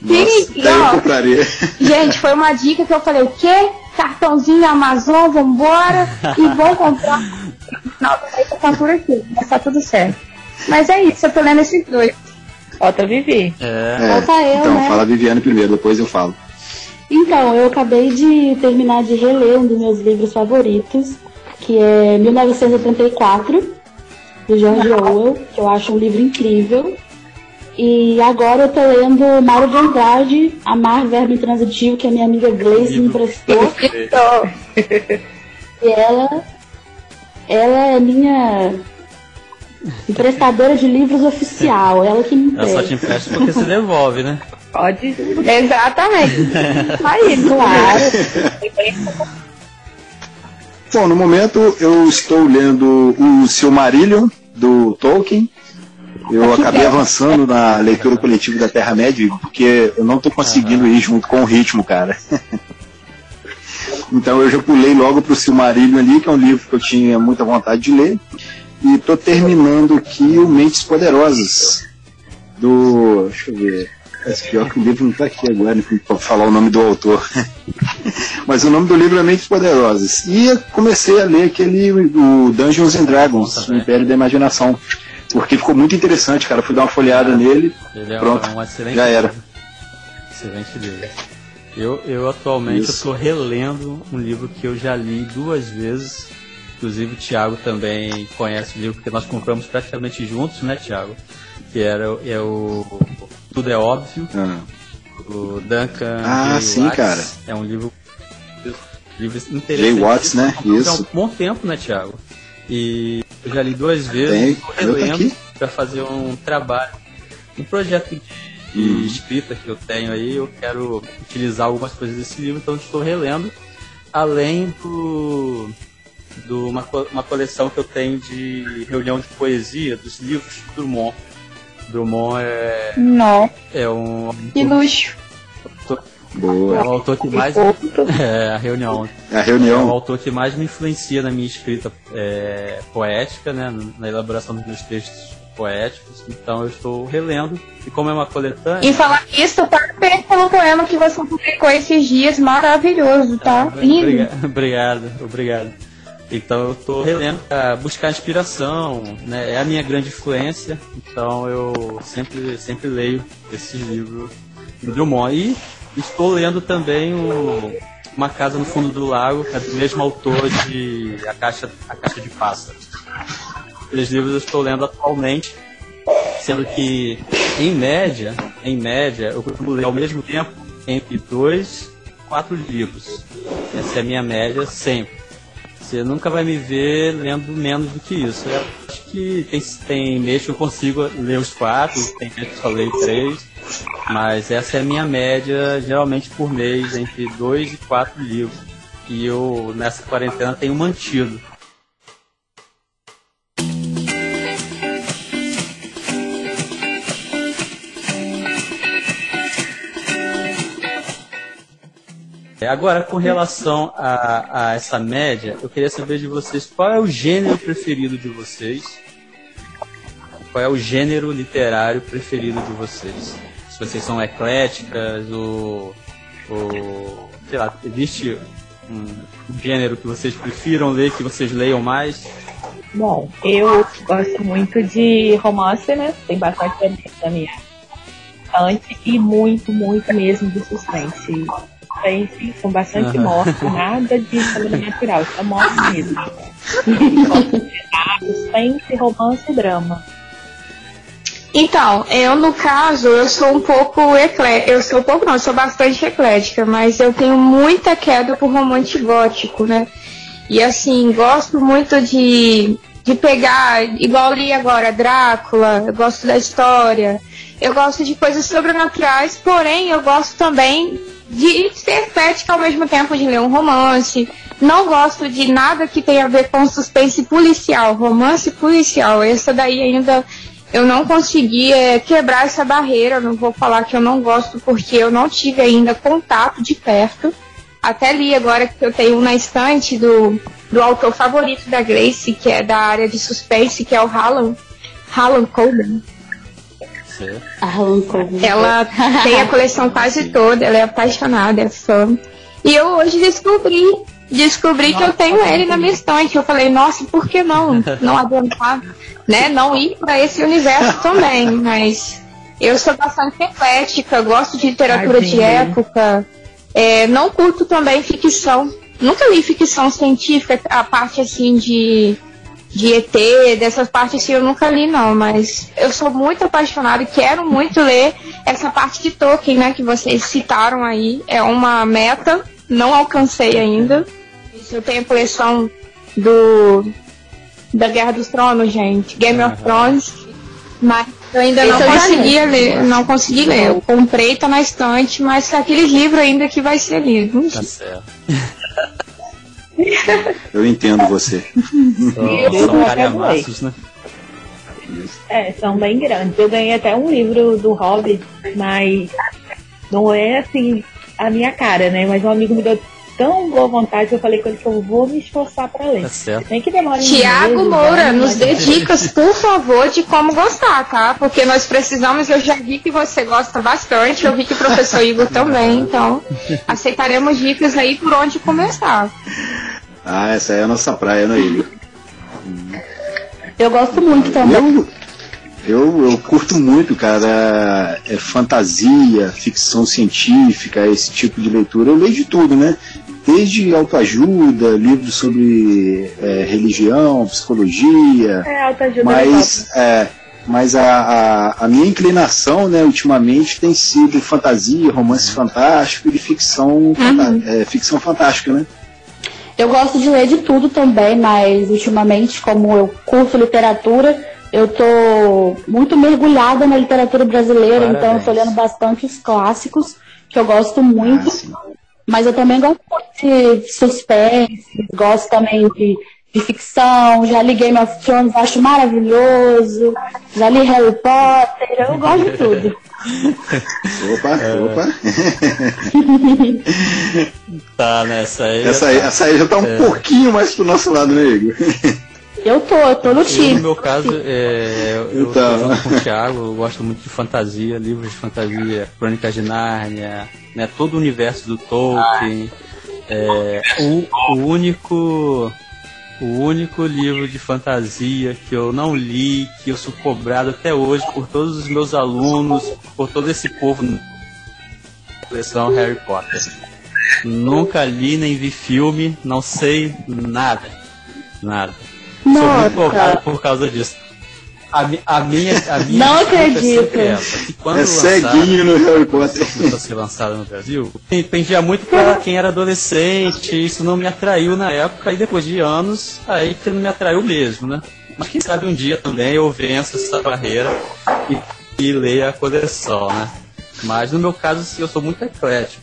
Nossa, daí eu ó. Gente, foi uma dica que eu falei, o quê? cartãozinho Amazon, vambora, e vão comprar. Não, tá por aqui, mas tá tudo certo. Mas é isso, eu tô lendo esses dois. Falta Vivi. É. É. Falta eu, então, né? fala a Viviane primeiro, depois eu falo. Então, eu acabei de terminar de reler um dos meus livros favoritos, que é 1984, do George Orwell, que eu acho um livro incrível. E agora eu tô lendo Mauro de Andrade, Amar Verbo Intransitivo, que a minha amiga Gleice me emprestou. E ela, ela é minha emprestadora de livros oficial, ela que me Ela só te empresta. empresta porque você devolve, né? Pode. Exatamente. Aí, Claro. Bom, no momento eu estou lendo o Silmarillion, do Tolkien. Eu acabei avançando na leitura coletiva da Terra-média, porque eu não estou conseguindo ir junto com o ritmo, cara. então eu já pulei logo para o Silmarillion ali, que é um livro que eu tinha muita vontade de ler. E estou terminando aqui o Mentes Poderosas, do. Deixa eu ver. É pior que o livro não está aqui agora, né, para falar o nome do autor. Mas o nome do livro é Mentes Poderosas. E eu comecei a ler aquele o Dungeons and Dragons, Nossa, o Império da Imaginação. Porque ficou muito interessante, cara. Fui dar uma folhada nele. Ele é Pronto, um excelente já era. livro. Excelente livro. Eu, eu atualmente estou relendo um livro que eu já li duas vezes. Inclusive o Thiago também conhece o livro, porque nós compramos praticamente juntos, né, Thiago? Que era, é o Tudo é Óbvio, Ah, o Duncan Ah, J. sim, Watts. cara. É um livro, livro Jay interessante. Watts, né? Já há Isso. um bom tempo, né, Thiago? E eu já li duas vezes, Tem, estou eu aqui. para fazer um trabalho, um projeto de, Uhum. escrita que eu tenho aí. Eu quero utilizar algumas coisas desse livro, então estou relendo, além do de uma, uma coleção que eu tenho de reunião de poesia dos livros de Drummond. Drummond é, Não, é um que luxo. é boa. o autor que mais é a reunião A é o reunião. autor que mais me influencia na minha escrita é, poética, né, na elaboração dos meus textos poéticos. Então eu estou relendo e como é uma coletânea. E falar isso, parabéns pelo poema que você publicou esses dias, maravilhoso, tá? Lindo. Obriga- Obrigado, obrigado. Então eu estou relendo para buscar inspiração, né? É a minha grande influência. Então eu sempre sempre leio esses livros do Drummond e estou lendo também o Uma Casa no Fundo do Lago, que é do mesmo autor de A Caixa A Caixa de Pássaros. Esses livros eu estou lendo atualmente, sendo que em média, em média, eu costumo ler ao mesmo tempo entre dois e quatro livros. Essa é a minha média sempre. Você nunca vai me ver lendo menos do que isso. Eu acho que tem, tem mês que eu consigo ler os quatro, tem mês que só leio três, mas essa é a minha média, geralmente por mês, entre dois e quatro livros. E eu, nessa quarentena, tenho mantido. Agora, com relação a, a essa média, eu queria saber de vocês qual é o gênero preferido de vocês. Qual é o gênero literário preferido de vocês? Se vocês são ecléticas ou. ou sei lá, existe um gênero que vocês prefiram ler, que vocês leiam mais? Bom, eu gosto muito de romance, né? Tem bastante da minha bastante e muito, muito mesmo de suspense. Suspense com bastante Aham. morte, nada de sobrenatural, só morte mesmo. suspense, romance e drama. Então, eu no caso, eu sou um pouco eclética, eu sou um pouco não, eu sou bastante eclética, mas eu tenho muita queda por romance gótico, né? E assim, gosto muito de, de pegar, igual li agora, Drácula, eu gosto da história, eu gosto de coisas sobrenaturais, porém eu gosto também de ser cética ao mesmo tempo de ler um romance. Não gosto de nada que tenha a ver com suspense policial, romance policial. Essa daí ainda eu não consegui é, quebrar essa barreira. Não vou falar que eu não gosto porque eu não tive ainda contato de perto. Até li agora que eu tenho um na estante do, do autor favorito da Grace, que é da área de suspense, que é o Hallam, Hallam Coben. Arlan Coben. Ela tem a coleção quase toda, ela é apaixonada, é fã. E eu hoje descobri, descobri que eu tenho ele na minha estante. Eu falei, nossa, por que não? Não adiantar, né? Não ir para esse universo também, mas eu sou bastante eclética, gosto de literatura de época. É, não curto também ficção. Nunca li ficção científica, a parte assim de, de ET, dessas partes assim eu nunca li não, mas eu sou muito apaixonada e quero muito ler essa parte de Tolkien, né, que vocês citaram aí. É uma meta, não alcancei ainda. Eu tenho a coleção do da Guerra dos Tronos, gente, Game of Thrones, mas eu ainda não consegui ler, não consegui ler. Eu comprei, tá na estante, mas é aquele livro ainda que vai ser lido. Tá certo. Eu entendo você. São, são calhamaços, né? É, são bem grandes. Eu ganhei até um livro do Hobbit, mas não é assim a minha cara, né? Mas um amigo me deu tão boa vontade eu falei com ele que eu vou me esforçar para ler. Tá certo. Nem que demore Tiago Moura, né? nos dê dicas, por favor, de como gostar, tá? Porque nós precisamos, eu já vi que você gosta bastante, eu vi que o professor Igor também, então aceitaremos dicas aí por onde começar. Ah, essa é a nossa praia, não é, Igor? Eu gosto muito também. Eu, eu, eu curto muito, cara, é fantasia, ficção científica, esse tipo de leitura. Eu leio de tudo, né? Desde autoajuda, livros sobre é, religião, psicologia, É, autoajuda mas, é, mas a, a, a minha inclinação, né, ultimamente, tem sido fantasia, romance fantástico e ficção, fanta- é, ficção fantástica, né? Eu gosto de ler de tudo também, mas ultimamente, como eu curso literatura, eu tô muito mergulhada na literatura brasileira, Parabéns. então eu tô lendo bastante os clássicos, que eu gosto muito. Ah. Mas eu também gosto de suspense, gosto também de, de ficção, já li Game of Thrones, acho maravilhoso, já li Harry Potter, eu gosto de tudo. Opa, opa. Tá, nessa aí. Essa aí, essa aí já tá um pouquinho mais pro nosso lado, né, Igor? Eu tô, eu tô no Eu, time. no meu caso, é, eu, Então. tô junto com o Thiago, eu gosto muito de fantasia, livros de fantasia, Crônicas de Nárnia, né, todo o universo do Tolkien. É, o, o único o único livro de fantasia que eu não li, que eu sou cobrado até hoje por todos os meus alunos, por todo esse povo coleção Harry Potter. Nunca li nem vi filme, não sei nada. Nada. Sou muito Nossa, por causa disso. A, a minha, a minha Não é acredito. que quando É ceguinho no Harry Potter. ser lançada no Brasil, dependia muito para quem era adolescente, isso não me atraiu na época, e depois de anos, aí que não me atraiu mesmo, né? Mas quem sabe um dia também eu venço essa barreira e, e leia a coleção, né? Mas no meu caso, assim, eu sou muito eclético.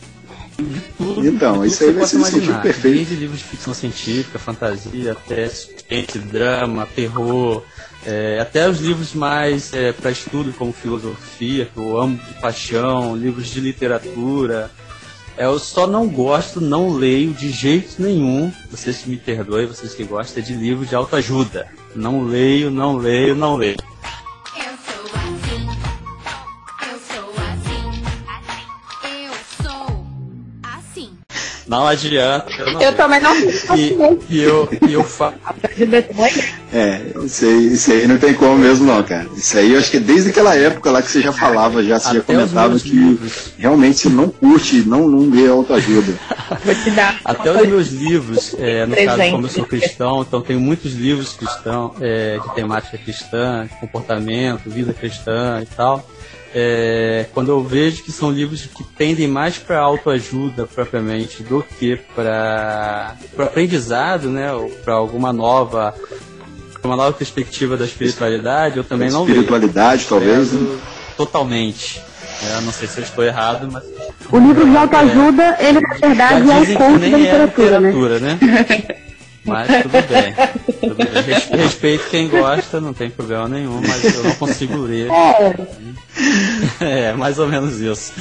Tudo, Então, isso aí vai ser imaginar. perfeito. Desde livros de ficção científica, fantasia, até suspense, drama, terror, é, até os livros mais para estudo, como filosofia, que eu amo de paixão, livros de literatura. É, eu só não gosto, não leio de jeito nenhum, vocês que me perdoem, vocês que gostam, de livros de autoajuda. Não leio, não leio, não leio. Não adianta, eu não Eu também não E, e eu, e eu falo. É, isso aí, isso aí não tem como mesmo não, cara. Isso aí eu acho que é desde aquela época lá que você já falava, já, você já Até comentava que livros. realmente você não curte, não, não lê autoajuda. Vou te dar. Até os meus livros, é, no caso, Presente. como eu sou cristão, então tenho muitos livros cristãos, é, de temática cristã, de comportamento, vida cristã e tal. É, quando eu vejo que são livros que tendem mais para autoajuda propriamente do que para aprendizado, né, ou para alguma nova uma nova perspectiva da espiritualidade, eu também não leio. Espiritualidade, talvez. né? Totalmente. É, não sei se eu estou errado, mas O livro de autoajuda, ele na verdade é um conto da nem é literatura, né? literatura, né? Mas tudo bem. Tudo bem. Res- Respeito quem gosta, não tem problema nenhum, mas eu não consigo ler. É, mais ou menos isso.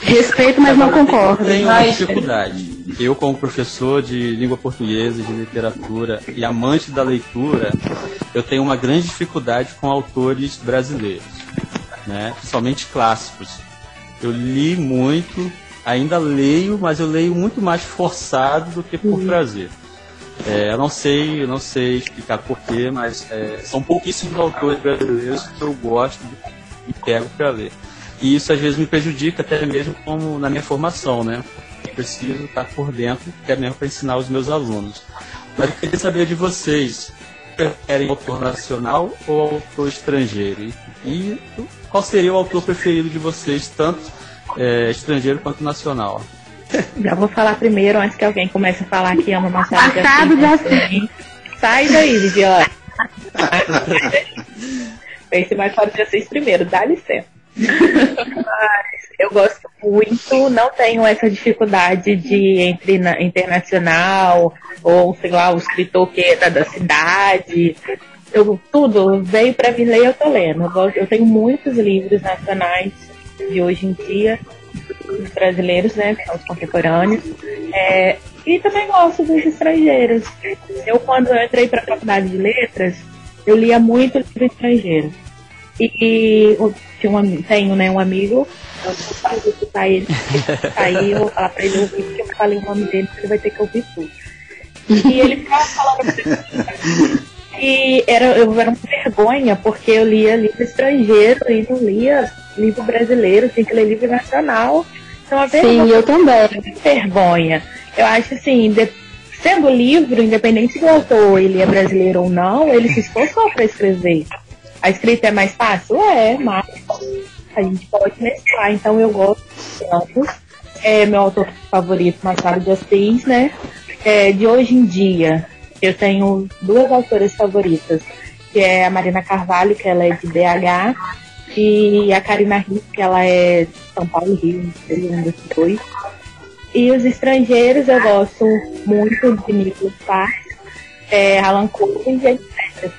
Respeito, mas não concordo. Eu tenho uma dificuldade. Eu, como professor de língua portuguesa, de literatura e amante da leitura, eu tenho uma grande dificuldade com autores brasileiros, né? principalmente clássicos. Eu li muito ainda leio, mas eu leio muito mais forçado do que por prazer. É, eu não sei, eu não sei explicar porquê, mas é, são pouquíssimos autores brasileiros que eu gosto e pego para ler. E isso às vezes me prejudica até mesmo como na minha formação, né? Eu preciso estar por dentro, até mesmo para ensinar os meus alunos. Mas eu queria saber de vocês, preferem autor nacional ou autor estrangeiro? E, qual seria o autor preferido de vocês, tanto é, estrangeiro quanto nacional? Já vou falar primeiro, antes que alguém comece a falar que ama Machado de Machado de Assis. Sai daí, Viviane. Pense mais Machado de Assis primeiro, dá licença. Mas eu gosto muito, não tenho essa dificuldade de entre na- internacional ou sei lá, o escritor que é da cidade. Eu, tudo veio para me ler, eu tô lendo. Eu, gosto- eu tenho muitos livros nacionais de hoje em dia, os brasileiros, né, que são os contemporâneos. É, e também gosto dos estrangeiros. Eu, quando eu entrei para a faculdade de letras, eu lia muito livro estrangeiro. E eu tinha um, tenho né, um amigo, eu vou escutar ele. Aí eu vou falar pra ele ouvir, porque eu falei o nome dele, porque ele vai ter que ouvir tudo. E ele ficava falando e era, eu era uma vergonha, porque eu lia livro estrangeiro e não lia livro brasileiro, tinha que ler livro nacional. Então, a Sim, vergonha, eu também. vergonha. Eu acho assim, de- sendo livro, independente do autor ele é brasileiro ou não, ele se esforçou para escrever. A escrita é mais fácil? É, mas a gente pode mesclar. Então eu gosto de ambos. É meu autor favorito, Machado de Assis, né? É, de hoje em dia, eu tenho duas autoras favoritas, que é a Marina Carvalho, que ela é de BH, e a Karina Rios, que ela é de São Paulo Rio, um desses dois. E os estrangeiros eu gosto muito de Nicolas Sparks, é, Alan Cohen e etc.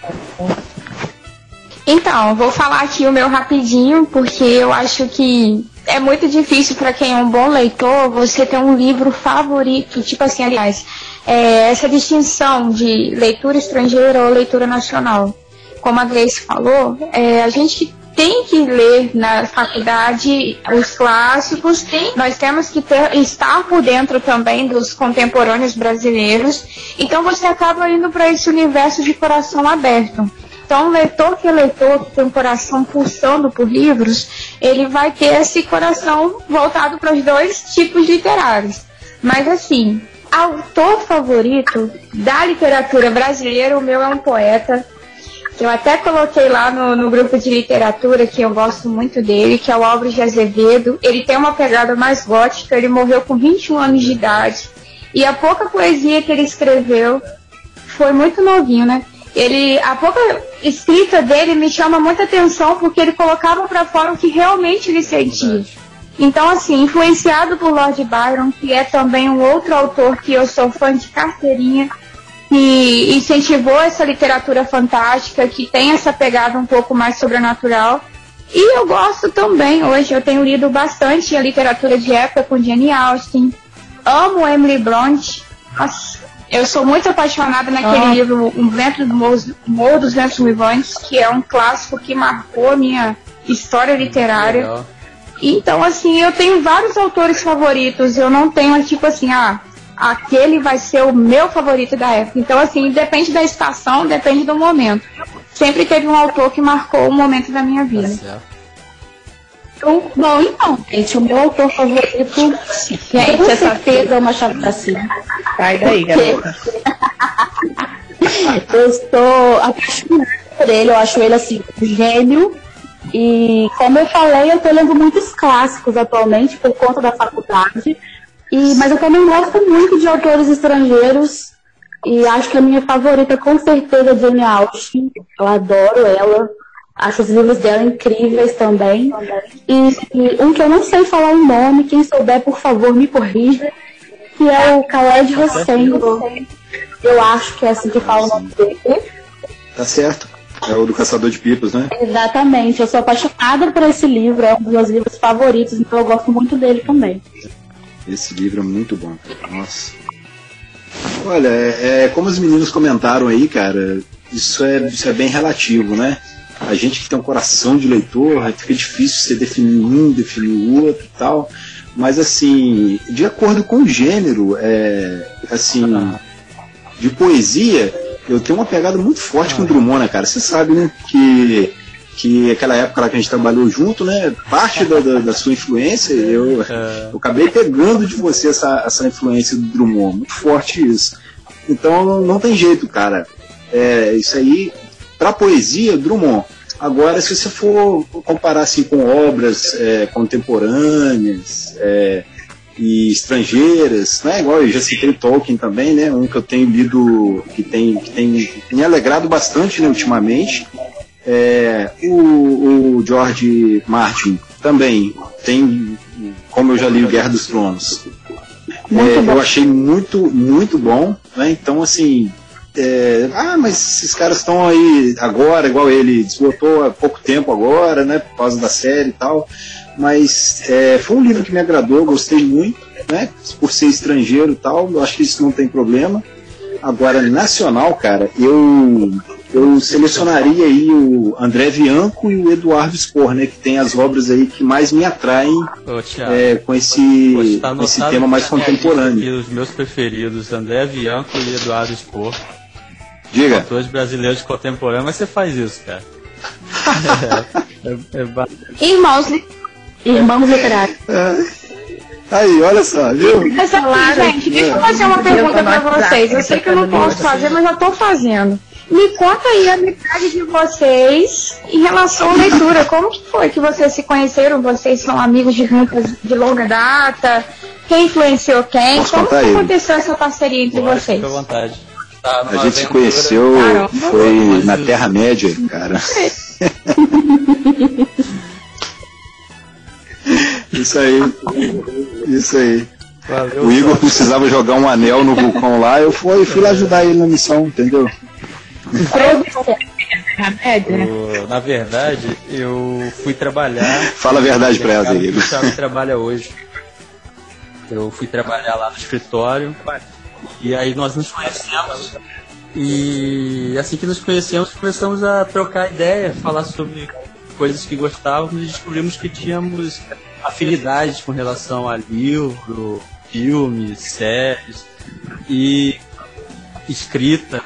Então, vou falar aqui o meu rapidinho, porque eu acho que é muito difícil para quem é um bom leitor você ter um livro favorito. Tipo assim, aliás, é, essa distinção de leitura estrangeira ou leitura nacional. Como a Grace falou, é, a gente tem que ler na faculdade os clássicos, nós temos que ter, estar por dentro também dos contemporâneos brasileiros. Então você acaba indo para esse universo de coração aberto. Então, um leitor que é leitor, que tem um coração pulsando por livros, ele vai ter esse coração voltado para os dois tipos literários. Mas, assim, autor favorito da literatura brasileira, o meu é um poeta, que eu até coloquei lá no, no grupo de literatura, que eu gosto muito dele, que é o Álvares de Azevedo. Ele tem uma pegada mais gótica, ele morreu com 21 anos de idade. E a pouca poesia que ele escreveu foi muito novinho, né? Ele, a pouca escrita dele me chama muita atenção porque ele colocava para fora o que realmente ele sentia. Então, assim, influenciado por Lord Byron, que é também um outro autor que eu sou fã de carteirinha, que incentivou essa literatura fantástica, que tem essa pegada um pouco mais sobrenatural. E eu gosto também, hoje eu tenho lido bastante a literatura de época com Jane Austen. Amo Emily Bronte. Nossa, eu sou muito apaixonada naquele Ah. livro O Vento do Morro, Morro dos Ventos Vivantes, que é um clássico que marcou a minha história literária. Legal. Então, assim, eu tenho vários autores favoritos. Eu não tenho, tipo assim, ah, aquele vai ser o meu favorito da época. Então, assim, depende da estação, depende do momento. Sempre teve um autor que marcou o momento da minha Tá vida. certo. Então, bom, então, gente, o meu autor favorito, com certeza, é o Machado de Assis. sai daí, garota. Eu estou apaixonada por ele, eu acho ele assim, um gênio. E como eu falei, eu estou lendo muitos clássicos atualmente por conta da faculdade. E, mas eu também gosto muito de autores estrangeiros. E acho que a minha favorita com certeza é Jane Austen. Eu adoro ela. Acho os livros dela incríveis também. E, e um que eu não sei falar o nome, quem souber, por favor, me corrija. Que é o Khaled Hossein. Eu acho que é assim que fala o nome dele. Tá certo. É o do Caçador de Pipas, né? Exatamente, eu sou apaixonada por esse livro, é um dos meus livros favoritos, então eu gosto muito dele também. Esse livro é muito bom. Nossa. Olha, é, é, como os meninos comentaram aí, cara, isso é, isso é bem relativo, né? A gente que tem um coração de leitor, fica difícil você definir um, definir o outro e tal. mas assim, de acordo com o gênero, é, assim, de poesia, eu tenho uma pegada muito forte com o Drummond, né, cara? Você sabe, né, que que aquela época lá que a gente trabalhou junto, né? Parte da, da, da sua influência, eu, eu acabei pegando de você essa, essa influência do Drummond, muito forte isso. Então não, não tem jeito, cara. É, isso aí, pra poesia, Drummond. Agora, se você for comparar assim com obras é, contemporâneas é, e estrangeiras, né? Igual eu já citei Tolkien também, né? Um que eu tenho lido que tem, que tem me alegrado bastante né, ultimamente. É, o, o George Martin também tem, como eu já li o Guerra dos Tronos. É, eu achei muito, muito bom. Né? Então, assim, é, ah, mas esses caras estão aí agora, igual ele desbotou há pouco tempo agora, né, por causa da série e tal. Mas é, foi um livro que me agradou, gostei muito, né, por ser estrangeiro e tal, eu acho que isso não tem problema. Agora, nacional, cara, eu eu selecionaria aí o André Bianco e o Eduardo Spor, né, que tem as obras aí que mais me atraem Ô, Thiago, é, com esse, tá com esse tema mais lista contemporâneo. Os meus preferidos, André Bianco e Eduardo Spor. Diga. Autores brasileiros contemporâneos, mas você faz isso, cara. é, é, é Irmãos, li- Irmãos literários. Aí, olha só, viu? mas aqui, gente, deixa eu fazer uma pergunta pra vocês. Eu sei que eu não posso fazer, mas eu tô fazendo. Me conta aí a amizade de vocês em relação à leitura. Como que foi que vocês se conheceram? Vocês são amigos de muitas de longa data? Quem influenciou quem? Posso Como que ele? aconteceu essa parceria entre vocês? fica à vontade. Tá A gente se conheceu, Caramba. foi na Terra-média, cara. Isso aí, isso aí. Valeu, O Igor precisava jogar um anel no vulcão lá, eu fui, fui lá ajudar ele na missão, entendeu? O- Na verdade, eu fui trabalhar. Fala a verdade pra ela, Igor. O Thiago trabalha hoje. Eu fui trabalhar lá no escritório e aí nós nos conhecemos. E assim que nos conhecemos, começamos a trocar ideia, falar sobre coisas que gostávamos e descobrimos que tínhamos afinidades com relação a livro, filmes, séries e escrita.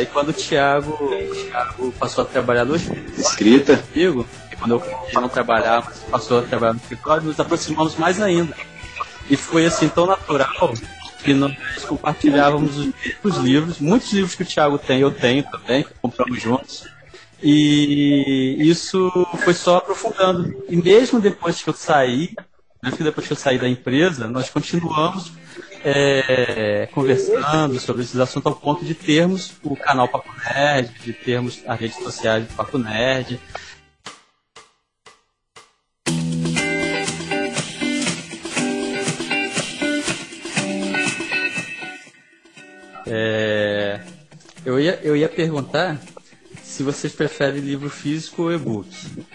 E quando o Thiago, o Thiago passou a trabalhar no Escrita. comigo, e quando eu não trabalhava, passou a trabalhar no escritório, nos aproximamos mais ainda. E foi assim tão natural que nós compartilhávamos os livros, muitos livros que o Thiago tem, eu tenho também, compramos juntos. E isso foi só aprofundando. E mesmo depois que eu saí, mesmo que depois que eu saí da empresa, nós continuamos é, conversando sobre esses assuntos ao ponto de termos o canal Papo Nerd, de termos as redes sociais do Papo Nerd. É, eu, ia, eu ia perguntar se vocês preferem livro físico ou e-book.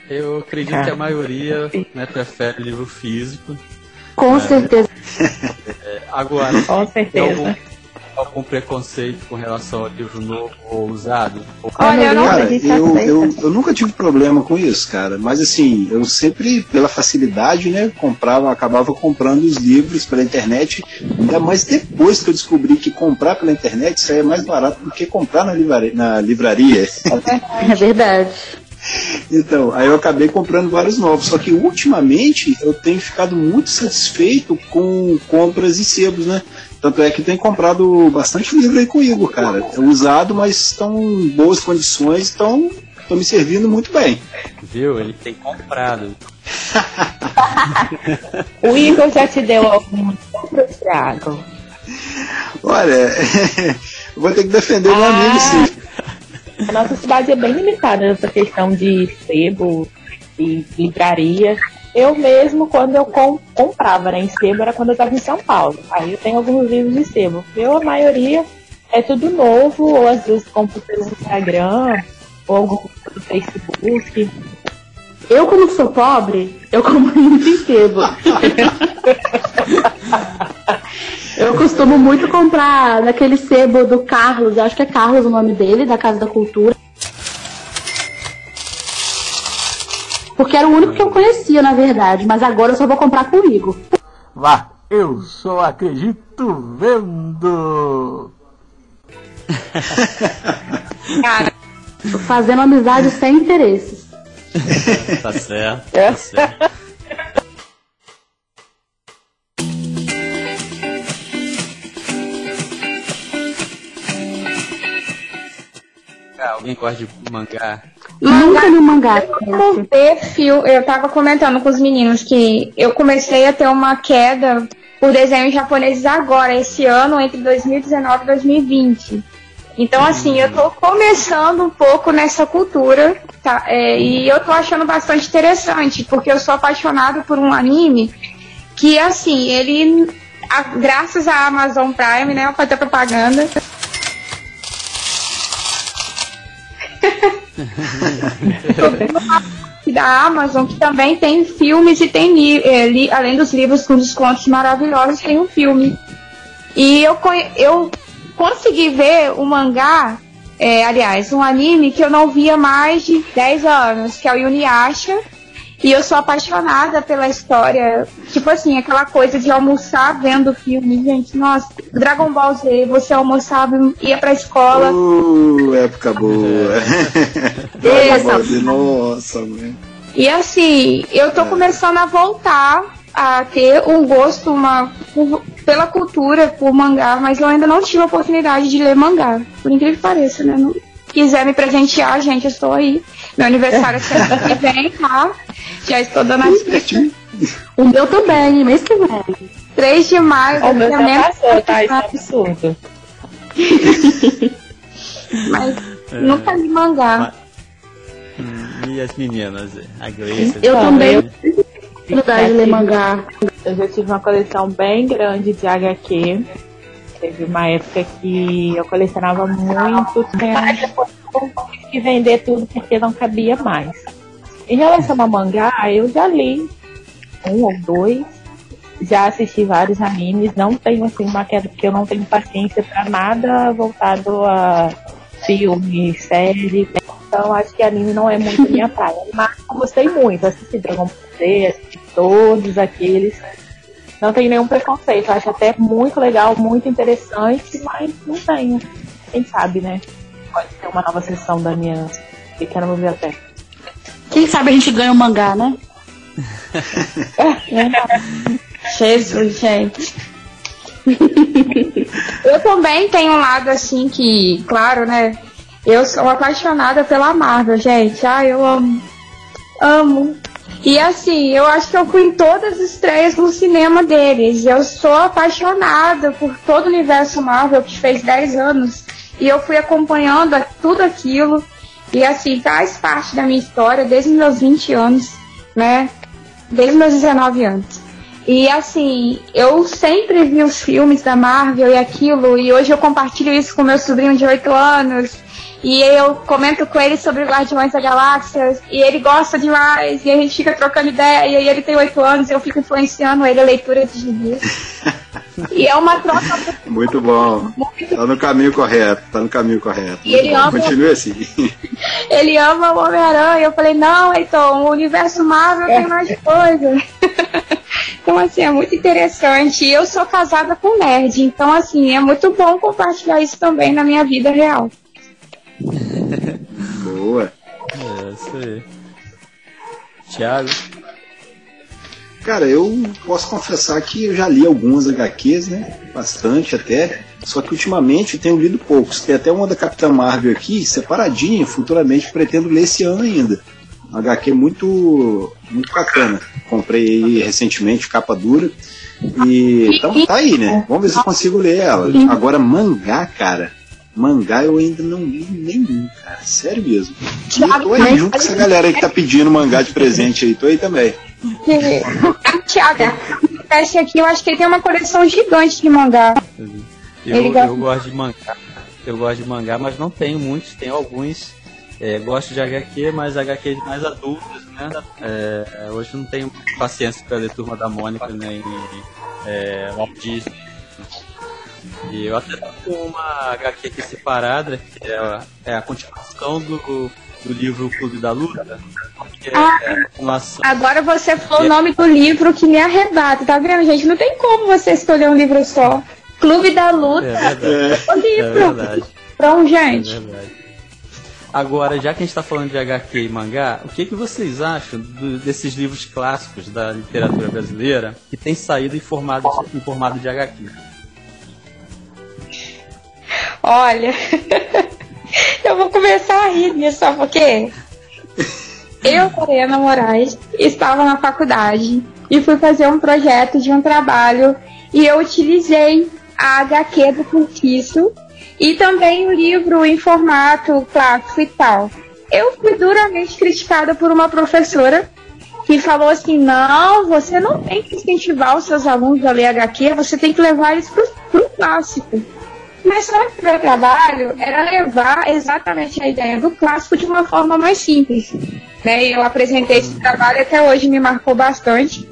Eu acredito que a maioria né, prefere livro físico. Com certeza. Agora, Com tem certeza. algum, algum preconceito com relação ao livro novo ou usado? Ou- Olha, Cara, eu, eu, eu nunca tive problema com isso, cara. Mas assim, eu sempre, pela facilidade, né, comprava, acabava comprando os livros pela internet. Ainda mais depois que eu descobri que comprar pela internet saía mais barato do que comprar na livraria. Na livraria. É verdade. Então, aí eu acabei comprando vários novos. Só que ultimamente eu tenho ficado muito satisfeito com compras em sebos, né? Tanto é que tenho comprado bastante livro aí com o Igor, cara. É usado, mas estão em boas condições, estão me servindo muito bem. Viu? Ele tem comprado. O Igor já te deu algum Thiago? Olha, vou ter que defender meu amigo, sim. A nossa cidade é bem limitada nessa questão de sebo e livraria. Eu mesmo, quando eu com- comprava né, em sebo, era quando eu estava em São Paulo. Aí eu tenho alguns livros de sebo. Eu, a maioria, é tudo novo, ou às vezes compro pelo Instagram, ou algum pelo Facebook. Eu, como sou pobre, eu compro muito em sebo. eu costumo muito comprar naquele sebo do Carlos, acho que é Carlos o nome dele, da Casa da Cultura. Porque era o único que eu conhecia, na verdade, mas agora eu só vou comprar com o Igor. Vá, eu só acredito vendo. Cara, fazendo amizade sem interesses. Tá certo, tá certo. Alguém gosta de mangá? Nunca li um mangá. Filme, eu tava comentando com os meninos que eu comecei a ter uma queda por desenhos japoneses agora, esse ano, entre 2019 e 2020. Então, assim, eu tô começando um pouco nessa cultura, tá? É, e eu tô achando bastante interessante, porque eu sou apaixonada por um anime que, assim, ele, a- graças à Amazon Prime, né, eu fazer propaganda, da Amazon, que também tem filmes e tem eh, li- além dos livros com descontos maravilhosos, tem um filme. E eu, eu consegui ver o mangá, eh, aliás, um anime que eu não via mais de 10 anos, que é o Yuniasha. E eu sou apaixonada pela história. Tipo assim, aquela coisa de almoçar vendo filme. Gente, nossa, Dragon Ball Z, você almoçava, ia pra escola. Uh, época boa. Essa. Nossa, velho. E assim, eu tô começando a voltar a ter um gosto uma, por- pela cultura, por mangá, mas eu ainda não tive a oportunidade de ler mangá. Por incrível que pareça, né? Não quiser me presentear, gente, eu estou aí. Meu aniversário é semana que vem, tá? Já estou dando a dica. O meu também, mês que vem. 3 de maio, O meu a já menos passou, tá? Isso é absurdo. mas nunca li mangá. Hum, E as meninas? A Gleice? Eu também eu- tenho dificuldade de ler mangá. Eu já tive uma coleção bem grande de HQ. Teve uma época que eu colecionava muito tempo. Depois eu tive que vender tudo porque não cabia mais. Em relação a mangá, eu já li um ou dois. Já assisti vários animes. Não tenho assim uma queda porque eu não tenho paciência para nada voltado a filme, série. Então acho que anime não é muito minha praia. Mas gostei muito. Assisti Dragon Ball Z, assisti todos aqueles. Não tenho nenhum preconceito. Acho até muito legal, muito interessante, mas não tenho. Quem sabe, né? Pode ser uma nova sessão da minha pequena biblioteca. Quem sabe a gente ganha um mangá, né? Jesus, gente. eu também tenho um lado assim que, claro, né? Eu sou apaixonada pela Marvel, gente. Ah, eu amo. Amo. E assim, eu acho que eu fui em todas as estreias no cinema deles. Eu sou apaixonada por todo o universo Marvel, que fez 10 anos. E eu fui acompanhando tudo aquilo. E assim, faz parte da minha história desde meus 20 anos, né? Desde meus 19 anos. E assim, eu sempre vi os filmes da Marvel e aquilo, e hoje eu compartilho isso com meu sobrinho de 8 anos. E eu comento com ele sobre Guardiões da Galáxia, e ele gosta demais, e a gente fica trocando ideia, e ele tem 8 anos, e eu fico influenciando ele a leitura de gibi. e é uma troca Muito bom. Tá no caminho correto, tá no caminho correto. E ele Muito bom. ama- Continue assim. Ele ama o Homem-Aranha. Eu falei, não, então, o universo Marvel tem mais coisa. então, assim, é muito interessante. E eu sou casada com nerd, então, assim, é muito bom compartilhar isso também na minha vida real. Boa. É, isso aí. Thiago? Cara, eu posso confessar que eu já li algumas HQs, né? Bastante até. Só que ultimamente eu tenho lido poucos. Tem até uma da Capitã Marvel aqui, separadinha, futuramente pretendo ler esse ano ainda. Uma HQ muito, muito bacana. Comprei aí recentemente, capa dura. E então tá aí, né? Vamos ver se eu consigo ler ela. Agora, mangá, cara. Mangá eu ainda não li nenhum, cara. Sério mesmo. E eu tô aí junto com essa galera aí que tá pedindo mangá de presente aí. Tô aí também. Tiago, esse aqui eu acho que ele tem uma coleção gigante de mangá. Eu, gosta- gosto de mangá. Eu gosto de mangá, mas não tenho muitos, tenho alguns. É, gosto de HQ, mas HQs mais adultos, né? É, hoje não tenho paciência para ler Turma da Mônica nem é, Walt Disney. E eu até tô com uma HQ aqui separada, que é, a- é a continuação do, do livro Clube da Luta? Que é Ah. ação- Agora você falou o nome do livro que me arrebata, tá vendo, gente? Não tem como você escolher um livro só. Clube da Luta. É verdade. O É livro. verdade. Pronto, É gente. verdade. Agora, já que a gente está falando de HQ e mangá, o que, que vocês acham do- desses livros clássicos da literatura brasileira que tem saído em formato, em formato de HQ? Olha, eu vou começar a rir disso, sabe por quê? Eu, Lorena Moraes, estava na faculdade e fui fazer um projeto de um trabalho e eu utilizei a HQ do Curtiço e também o livro em formato clássico e tal. Eu fui duramente criticada por uma professora que falou assim: não, você não tem que incentivar os seus alunos a ler HQ, você tem que levar eles para o clássico. Mas só que o meu trabalho era levar exatamente a ideia do clássico de uma forma mais simples. Né? E eu apresentei esse trabalho até hoje me marcou bastante.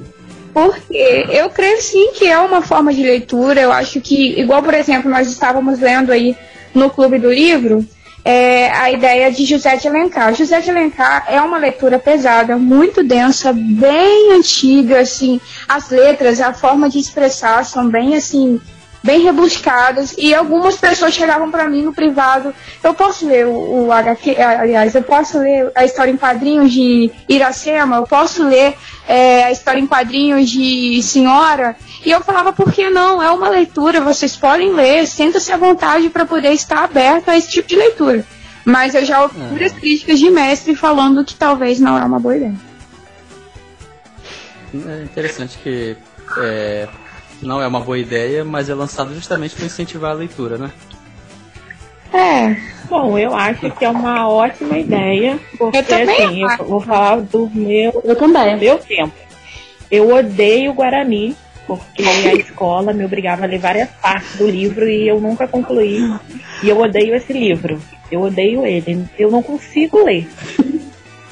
Porque eu creio sim que é uma forma de leitura. Eu acho que, igual por exemplo, nós estávamos lendo aí no Clube do Livro, é, a ideia de José de Alencar. José de Alencar é uma leitura pesada, muito densa, bem antiga, assim, as letras, a forma de expressar são bem assim, bem rebuscadas e algumas pessoas chegavam para mim no privado, eu posso ler o, o HQ, aliás, eu posso ler a história em quadrinhos de Iracema, eu posso ler é, a história em quadrinhos de Senhora, e eu falava, por que não? É uma leitura, vocês podem ler, sinta-se à vontade para poder estar aberto a esse tipo de leitura. Mas eu já ouvi várias críticas de mestre falando que talvez não é uma boa ideia. É interessante que é, não é uma boa ideia, mas é lançado justamente para incentivar a leitura, né? É, Bom, eu acho que é uma ótima ideia, porque Eu também assim, acho. eu vou falar do meu, Eu também. meu tempo. Eu odeio Guarani, porque a escola me obrigava a ler várias partes do livro e eu nunca concluí. E eu odeio esse livro. Eu odeio ele. Eu não consigo ler.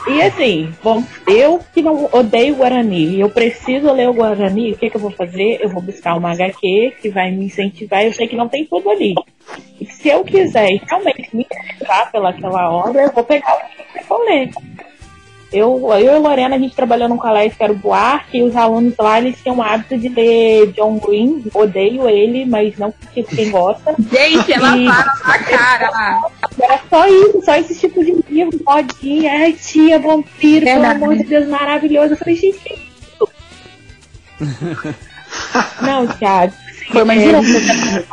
E assim, bom, eu que não odeio Guarani, eu preciso ler o Guarani, o que, que eu vou fazer? Eu vou buscar uma HQ que vai me incentivar, eu sei que não tem tudo ali. E se eu quiser realmente me interessar pelaquela obra, eu vou pegar o livro e vou ler. Eu, eu e a Lorena, a gente trabalhou num colégio que era o Buarque, e os alunos lá, eles tinham o hábito de ler John Green. Odeio ele, mas não porque quem gosta. gente, ela E- fala na cara. Era só isso, só esse tipo de livro, modinha, ai tia, vampiro, pelo Verdade. amor de Deus, maravilhoso. Eu falei, gente, que isso? Não, Thiago. Foi uma é.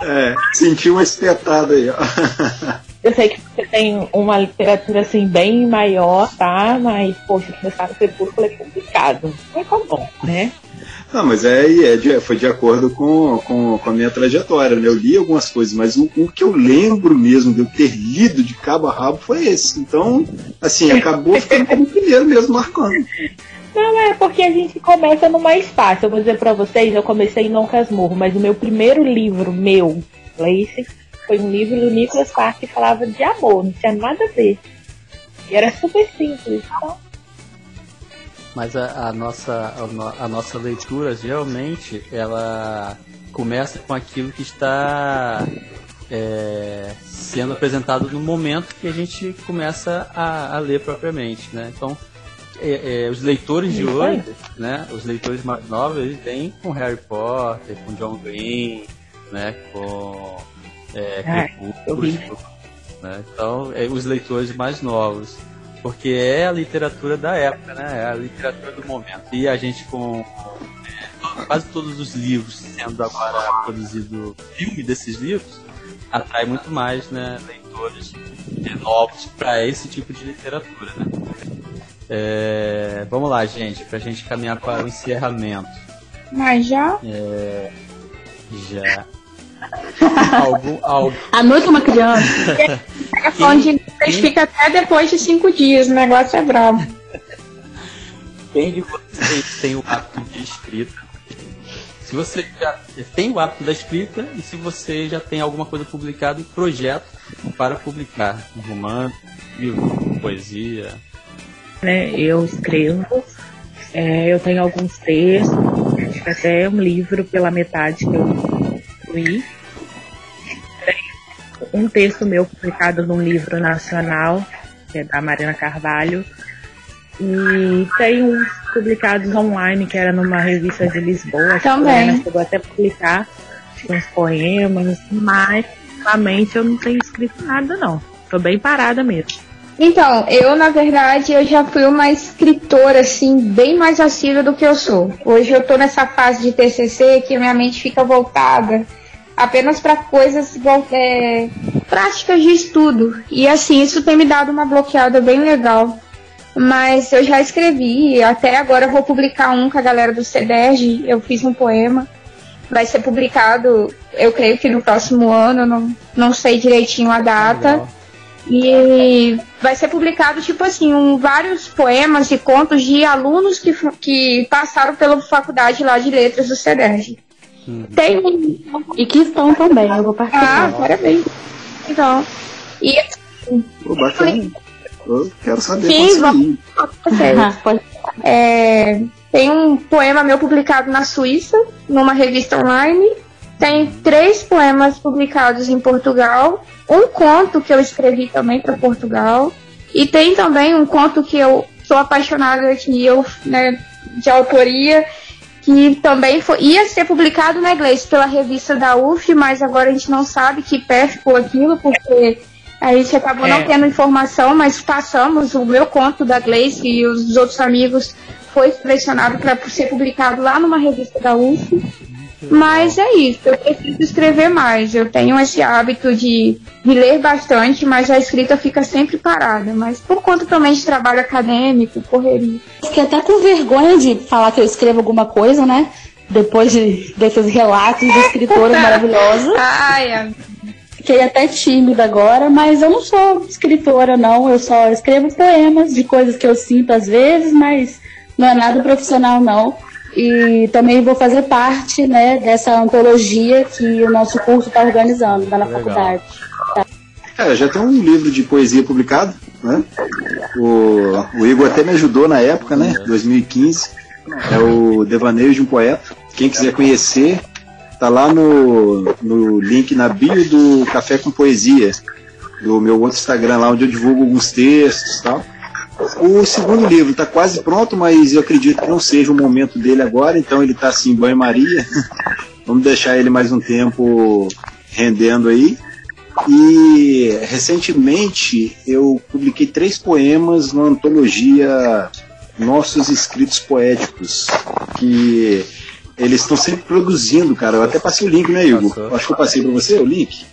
É, senti uma espetada aí, ó. Eu sei que você tem uma literatura assim bem maior, tá? Mas, poxa, começar no crepúsculo é complicado. Mas tá bom, né? Não, mas é, é de- foi de acordo com, com, com a minha trajetória, né? Eu li algumas coisas, mas o, o que eu lembro mesmo de eu ter lido de cabo a rabo foi esse. Então, assim, acabou ficando como o primeiro mesmo, marcando. Não, é porque a gente começa no mais fácil. Eu vou dizer pra vocês, eu comecei em Dom Casmurro, mas o meu primeiro livro meu, Lace, foi um livro do Nicholas Sparks que falava de amor, não tinha nada a ver. E era super simples. Então, Mas a, a nossa, a, a nossa leitura, geralmente, ela começa com aquilo que está é, sendo apresentado no momento que a gente começa a, a ler propriamente, né? Então, é, é, os leitores de hoje, né? Os leitores mais novos, eles vêm com Harry Potter, com John Green, né? Com é, Crepúsculo, né? Então, é, os leitores mais novos porque é a literatura da época, né? É a literatura do momento. E a gente com é, quase todos os livros sendo agora produzido filme desses livros, atrai muito mais, né, leitores é, novos para esse tipo de literatura, né? É, vamos lá, gente, pra gente caminhar para o encerramento. Mas já. Já. Algum, algum, A noite é uma criança. É falando de vocês fica até depois de cinco dias, o negócio é bravo. Quem de vocês tem o hábito de escrita? Se você já tem o hábito da escrita e se você já tem alguma coisa publicada em projeto para publicar, um romance, livro, poesia. né, eu escrevo, é, eu tenho alguns textos, acho que até um livro pela metade que eu incluí. Um texto meu publicado num livro nacional que é da Marina Carvalho. E tem uns publicados online, que era numa revista de Lisboa. que Também. Lorena chegou até a publicar uns poemas, mas ultimamente eu não tenho escrito nada não. Tô bem parada mesmo. Então, eu, na verdade, eu já fui uma escritora, assim, bem mais assídua do que eu sou. Hoje eu tô nessa fase de TCC que minha mente fica voltada apenas para coisas é, práticas de estudo. E, assim, isso tem me dado uma bloqueada bem legal. Mas eu já escrevi, até agora eu vou publicar um com a galera do CEDERJ, eu fiz um poema. Vai ser publicado, eu creio que no próximo ano, não, não sei direitinho a data. Legal. E vai ser publicado, tipo assim, um, vários poemas e contos de alunos que, que passaram pela faculdade lá de letras do CEDERJ. Tem um. E que estão também, eu vou Ah, participar. parabéns. Então. E Pô, bacana. Eu quero saber Sim, vamos-. Ah, é, tem um poema meu publicado na Suíça, numa revista online. Tem três poemas publicados em Portugal. Um conto que eu escrevi também para Portugal. E tem também um conto que eu sou apaixonada, que eu, né, de autoria, que também foi, ia ser publicado na inglês pela revista da UF, mas agora a gente não sabe que pé ficou aquilo, porque a gente acabou não É. tendo informação, mas passamos o meu conto da Gleice e os outros amigos foi selecionado para ser publicado lá numa revista da UF. Mas é isso, eu preciso escrever mais. Eu tenho esse hábito de, de ler bastante, mas a escrita fica sempre parada. Mas por conta também de trabalho acadêmico, correria. Fiquei até com vergonha de falar que eu escrevo alguma coisa, né? Depois de, desses relatos de escritora maravilhosa. Ai, amiga. Fiquei até tímida agora, mas eu não sou escritora, não. Eu só escrevo poemas de coisas que eu sinto às vezes, mas não é nada profissional, não. E também vou fazer parte né, dessa antologia que o nosso curso está organizando lá na Legal. faculdade. É, já tem um livro de poesia publicado, né? O, o Igor até me ajudou na época, né? 2015. É o Devaneio de um Poeta. Quem quiser conhecer, tá lá no, no link na bio do Café com Poesia, do meu outro Instagram lá, onde eu divulgo alguns textos e tal. O segundo livro está quase pronto, mas eu acredito que não seja o momento dele agora, então ele está assim, banho-maria. Vamos deixar ele mais um tempo rendendo aí. E recentemente eu publiquei três poemas na antologia Nossos Escritos Poéticos, que eles estão sempre produzindo, cara. Eu até passei o link, né, Igor? Passou. Acho que eu passei para você o link.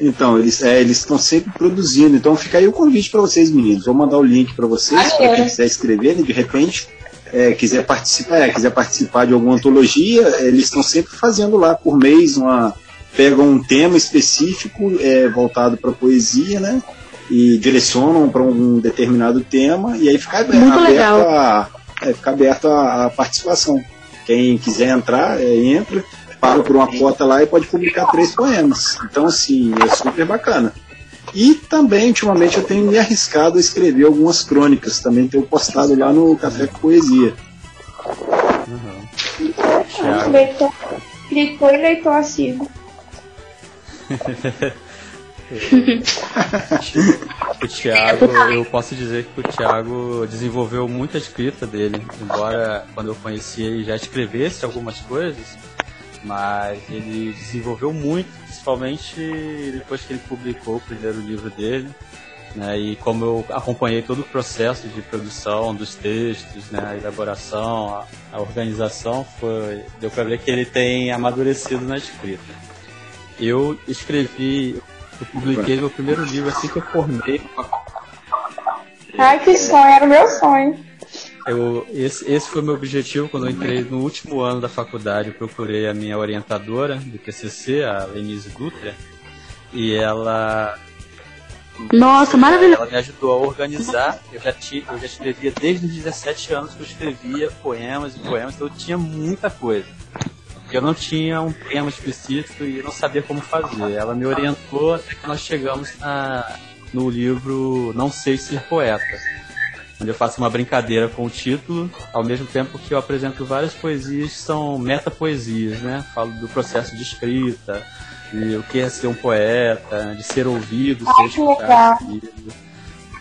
Então, eles é, eles estão sempre produzindo. Então fica aí o convite para vocês, meninos. Vou mandar o link para vocês, para quem quiser escrever, né, de repente. é, quiser participar, é, quiser participar de alguma antologia, é, eles estão sempre fazendo lá por mês uma pegam um tema específico é, voltado para poesia, né? E direcionam para um determinado tema e aí fica aberto, a é, fica aberto a, a participação. Quem quiser entrar, é, entra, paga por uma cota lá e pode publicar três poemas. Então, assim, é super bacana. E também, ultimamente, eu tenho me arriscado a escrever algumas crônicas. Também tenho postado lá no Café com Poesia. Thiago. Leitor, escritor e leitor assíduo. O Thiago, eu posso dizer que o Thiago desenvolveu muito a escrita dele, embora quando eu conheci ele já escrevesse algumas coisas, mas ele desenvolveu muito, principalmente depois que ele publicou o primeiro livro dele. Né, e como eu acompanhei todo o processo de produção dos textos, né, a elaboração, a, a organização, foi, deu para ver que ele tem amadurecido na escrita. Eu escrevi, eu publiquei meu primeiro livro assim que eu formei. Ai, que sonho, era o meu sonho. Eu, esse, esse foi o meu objetivo quando eu entrei no último ano da faculdade. Eu procurei a minha orientadora do TCC, a Lenise Dutra, e ela, Nossa, maravilhoso. ela me ajudou a organizar. Eu já, ti, eu já escrevia desde os 17 anos que eu escrevia poemas e poemas, então eu tinha muita coisa. Eu não tinha um tema específico e não sabia como fazer. Ela me orientou até que nós chegamos na, no livro Não Sei Ser Poeta, onde eu faço uma brincadeira com o título, ao mesmo tempo que eu apresento várias poesias que são metapoesias, né? Falo do processo de escrita, de o que é ser um poeta, de ser ouvido, ser escutado.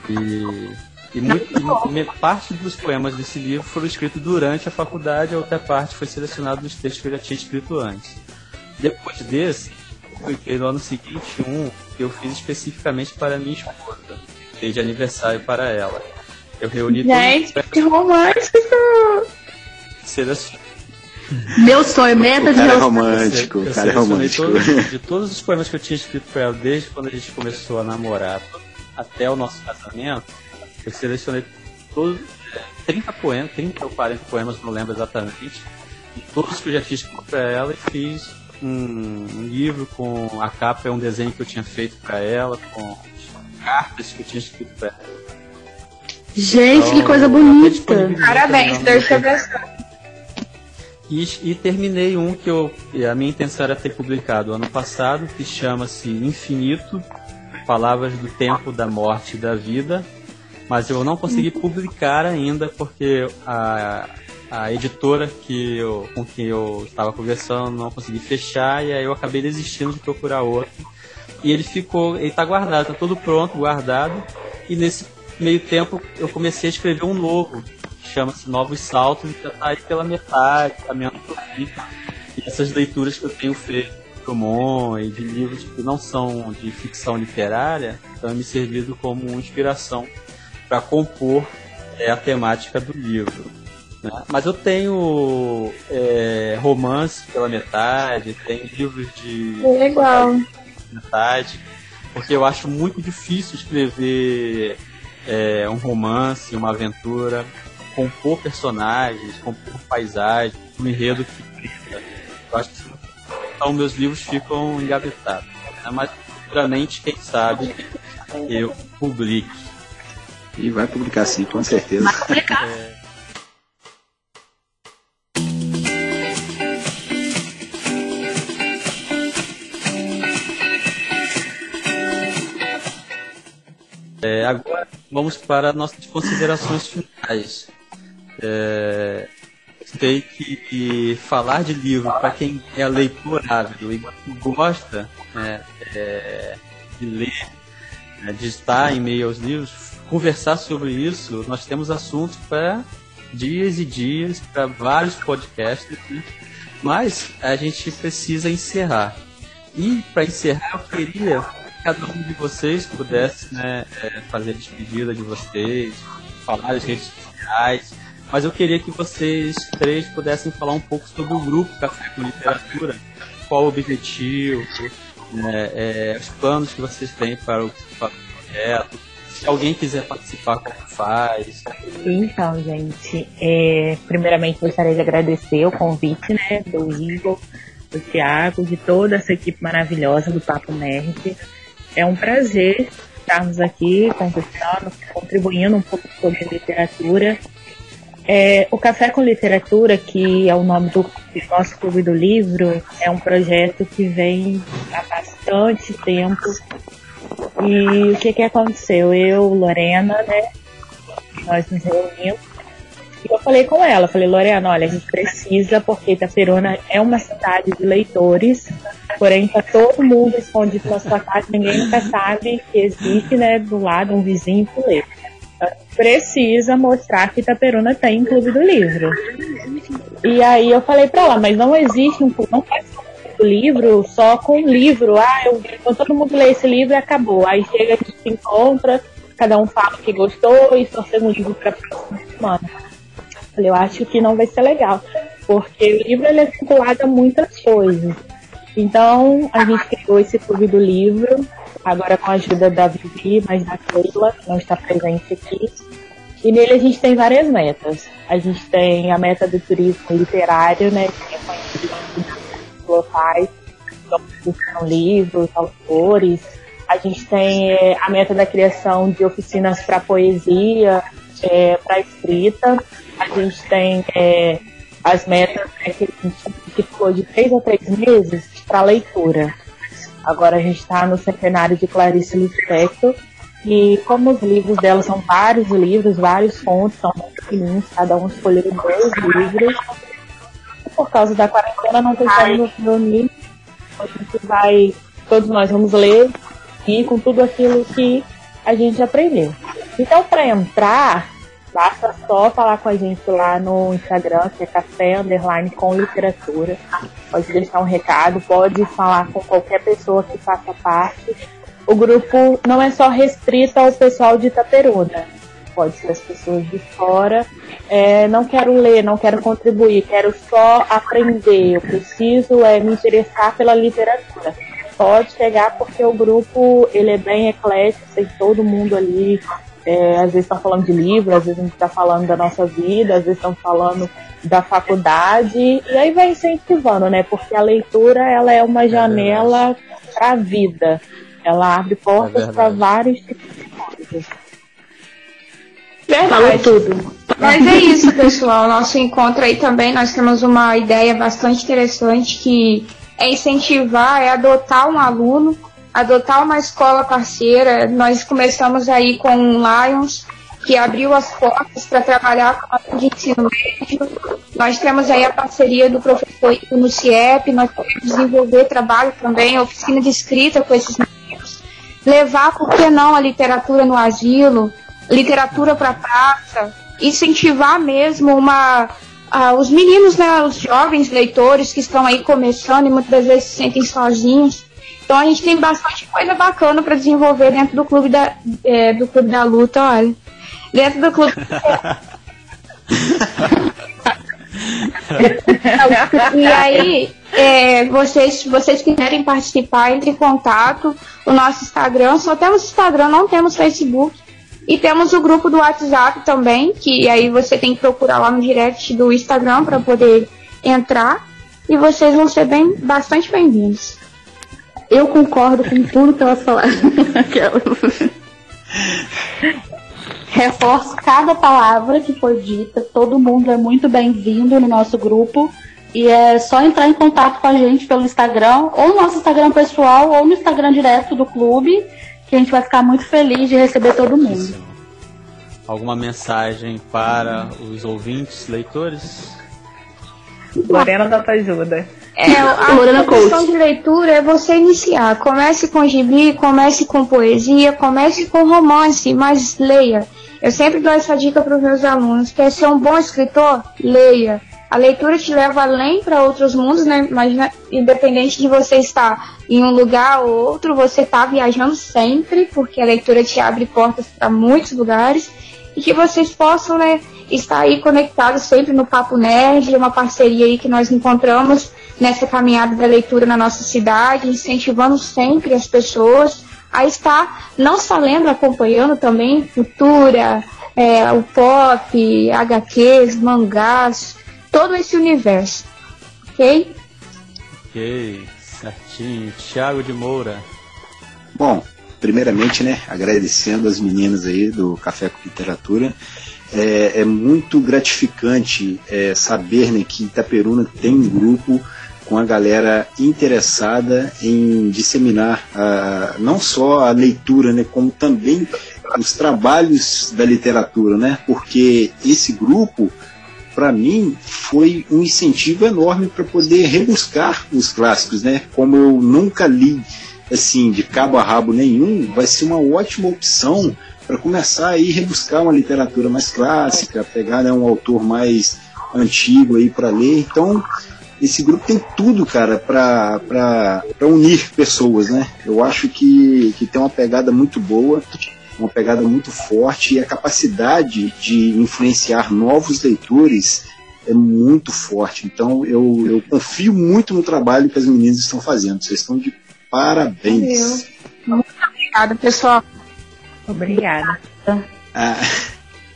E, e, muito, e parte dos poemas desse livro foram escritos durante a faculdade, a outra parte foi selecionada dos textos que eu já tinha escrito antes. Depois desse, publiquei no ano seguinte um que eu fiz especificamente para minha esposa, de aniversário para ela. Eu reuni Gente, todos que romântico! Meu sonho, meta de cara é romântico, Eu cara é selecionei romântico. todos- de todos os poemas que eu tinha escrito para ela, desde quando a gente começou a namorar até o nosso casamento, eu selecionei todos, é, 30 poemas, 30 ou 40 poemas, não lembro exatamente, de todos que eu já escrito para ela e fiz um, um livro com a capa, é um desenho que eu tinha feito para ela, com cartas que eu tinha escrito para ela. Gente, que Então, coisa eu bonita. Parabéns, também Deus te no- abençoe. E, e terminei um que eu, a minha intenção era ter publicado ano passado, que chama-se Infinito, Palavras do Tempo, da Morte e da Vida, mas eu não consegui publicar ainda porque a, a editora que eu, com quem eu estava conversando não consegui fechar e aí eu acabei desistindo de procurar outro. E ele ficou, ele está guardado, está todo pronto, guardado, e nesse meio tempo eu comecei a escrever um novo, que chama-se Novos Saltos, e já está aí pela metade, caminhando pro fim. E essas leituras que eu tenho feito de Drummond e de livros que não são de ficção literária, estão me servindo como inspiração para compor é, a temática do livro. né? Mas eu tenho é, romance pela metade, tenho livros de Legal. metade, porque eu acho muito difícil escrever é, um romance, uma aventura, compor personagens, compor paisagens, um enredo que brilha. Eu acho que então meus livros ficam engavetados. né? Mas futuramente, quem sabe, eu publique. E vai publicar sim, com certeza. É, vamos para nossas considerações finais. É, sei que, falar de livro para quem é leitor ávido e gosta né, é, de ler, né, de estar em meio aos livros, conversar sobre isso, nós temos assuntos para dias e dias, para vários podcasts, né? mas a gente precisa encerrar. E para encerrar, eu queria que cada um de vocês pudesse né, é, fazer a despedida de vocês, falar as redes sociais, mas eu queria que vocês três pudessem falar um pouco sobre o grupo Café com Literatura, qual o objetivo, né, é, os planos que vocês têm para o, para o projeto, se alguém quiser participar, como faz. Então, gente, é, primeiramente gostaria de agradecer o convite né, do Igor, do Thiago, de toda essa equipe maravilhosa do Papo Nerd. É um prazer estarmos aqui conversando, contribuindo um pouco sobre literatura. É, o Café com Literatura, que é o nome do, do nosso clube do livro, é um projeto que vem há bastante tempo. E o que, que aconteceu? Eu, Lorena, né, nós nos reunimos. E eu falei com ela, falei, Lorena, olha, a gente precisa, porque Itaperuna é uma cidade de leitores, porém tá todo mundo escondido na sua casa, ninguém nunca sabe que existe, né, do lado um vizinho que lê. Então, precisa mostrar que Itaperuna tem um clube do livro. E aí eu falei pra ela, mas não existe um não do livro só com livro. Ah, eu, então todo mundo lê esse livro e acabou. Aí chega, a gente se encontra, cada um fala que gostou e torcemos um livro pra próxima semana. Falei, eu acho que não vai ser legal, porque o livro ele é vinculado a muitas coisas. Então, a gente criou esse clube do livro, agora com a ajuda da Vivi, mas da Keila, que não está presente aqui. E nele a gente tem várias metas. A gente tem a meta do turismo literário, né, que é conhecido locais, então, buscam livros, autores. A gente tem é, a meta da criação de oficinas para poesia, é, para escrita. A gente tem é, as metas né, que a gente ficou de três a três meses para leitura. Agora a gente está no centenário de Clarice Lispector e como os livros dela são vários livros, vários contos, são muito cada um escolheu dois livros. Por causa da quarentena não tem como nos reunir. A gente vai, todos nós vamos ler e com tudo aquilo que a gente aprendeu. Então, para entrar, basta só falar com a gente lá no Instagram, que é café underline com literatura. Pode deixar um recado, pode falar com qualquer pessoa que faça parte. O grupo não é só restrito ao pessoal de Itaperuna. Pode ser as pessoas de fora. É, não quero ler, não quero contribuir, quero só aprender. Eu preciso é, me interessar pela literatura pode chegar porque o grupo ele é bem eclético, tem todo mundo ali. É, às vezes estão falando de livro, às vezes a gente está falando da nossa vida, às vezes estão falando da faculdade, e aí vai incentivando, né? Porque a leitura ela é uma janela para a vida. Ela abre portas É para verdade. vários tipos de coisas. Falou tudo. Mas é isso, pessoal. Nosso encontro aí também, nós temos uma ideia bastante interessante que é incentivar, é adotar um aluno, adotar uma escola parceira. Nós começamos aí com o Lions, que abriu as portas para trabalhar com a de ensino médio. Nós temos aí a parceria do professor Ivo no CIEP, nós podemos desenvolver trabalho também, oficina de escrita com esses meninos. Levar, por que não, a literatura no asilo, literatura para praça, incentivar mesmo uma ah, os meninos, né, os jovens leitores que estão aí começando e muitas vezes se sentem sozinhos. Então a gente tem bastante coisa bacana para desenvolver dentro do clube da é, do clube da luta, olha. Dentro do clube E aí, é, vocês, vocês quiserem participar, entre em contato. O nosso Instagram, só temos Instagram, não temos Facebook. E temos o grupo do WhatsApp também, que aí você tem que procurar lá no direct do Instagram para poder entrar. E vocês vão ser bem, bastante bem-vindos. Eu concordo com tudo que elas falaram. Reforço cada palavra que foi dita. Todo mundo é muito bem-vindo no nosso grupo. E é só entrar em contato com a gente pelo Instagram, ou no nosso Instagram pessoal, ou no Instagram direto do clube, que a gente vai ficar muito feliz de receber todo mundo. Alguma mensagem para os ouvintes, leitores? Lorena da ajuda. É, a Lorena questão de leitura é você iniciar. Comece com gibi, comece com poesia, comece com romance, mas leia. Eu sempre dou essa dica para os meus alunos. Quer ser um bom escritor? Leia. A leitura te leva além para outros mundos, né? Imagina, independente de você estar em um lugar ou outro, você está viajando sempre, porque a leitura te abre portas para muitos lugares. E que vocês possam, né, estar aí conectados sempre no Papo Nerd, uma parceria aí que nós encontramos nessa caminhada da leitura na nossa cidade, incentivando sempre as pessoas a estar não só lendo, acompanhando também cultura, é, o pop, HQs, mangás, todo esse universo. Ok? Ok, certinho. Thiago de Moura. Bom, primeiramente, né, agradecendo as meninas aí do Café com Literatura. É, é muito gratificante é, saber né, que Itaperuna tem um grupo com a galera interessada em disseminar ah, não só a leitura, né, como também os trabalhos da literatura, né? Porque esse grupo, para mim, foi um incentivo enorme para poder rebuscar os clássicos, né? Como eu nunca li assim de cabo a rabo nenhum, vai ser uma ótima opção para começar aí rebuscar uma literatura mais clássica, pegar né, um autor mais antigo aí para ler. Então, esse grupo tem tudo, cara, para unir pessoas, né? Eu acho que, que tem uma pegada muito boa, uma pegada muito forte e a capacidade de influenciar novos leitores é muito forte. Então, eu, eu confio muito no trabalho que as meninas estão fazendo. Vocês estão de parabéns. Muito obrigada, pessoal. Obrigada. Ah,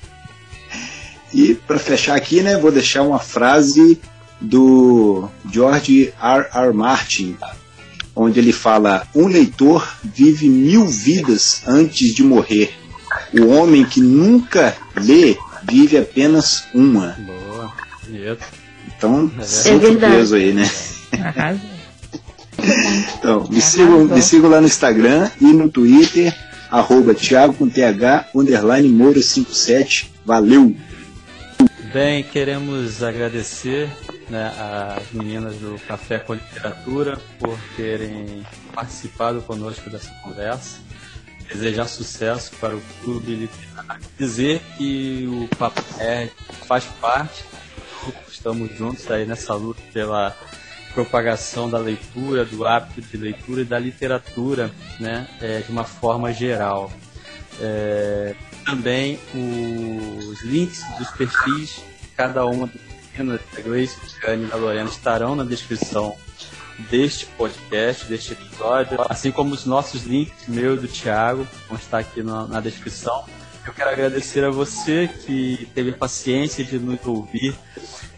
e para fechar aqui, né, vou deixar uma frase do George R. R. Martin, onde ele fala: Um leitor vive mil vidas antes de morrer. O homem que nunca lê vive apenas uma. Boa. Bonito. Então, É sinto verdade. peso aí, né? Então, me sigam, me sigam lá no Instagram e no Twitter, arroba Thiago com TH, underline Moura 57. Valeu! Bem, queremos agradecer né, às meninas do Café com Literatura por terem participado conosco dessa conversa. desejar sucesso para o Clube Literário. Dizer que o Papo Nerd faz parte, estamos juntos aí nessa luta pela propagação da leitura, do hábito de leitura e da literatura, né, é, de uma forma geral. É, também os links dos perfis cada uma das meninas, da Grace, Lorena, estarão na descrição deste podcast, deste episódio, assim como os nossos links, meu e do Thiago, vão estar aqui na, na descrição. Eu quero agradecer a você que teve paciência de nos ouvir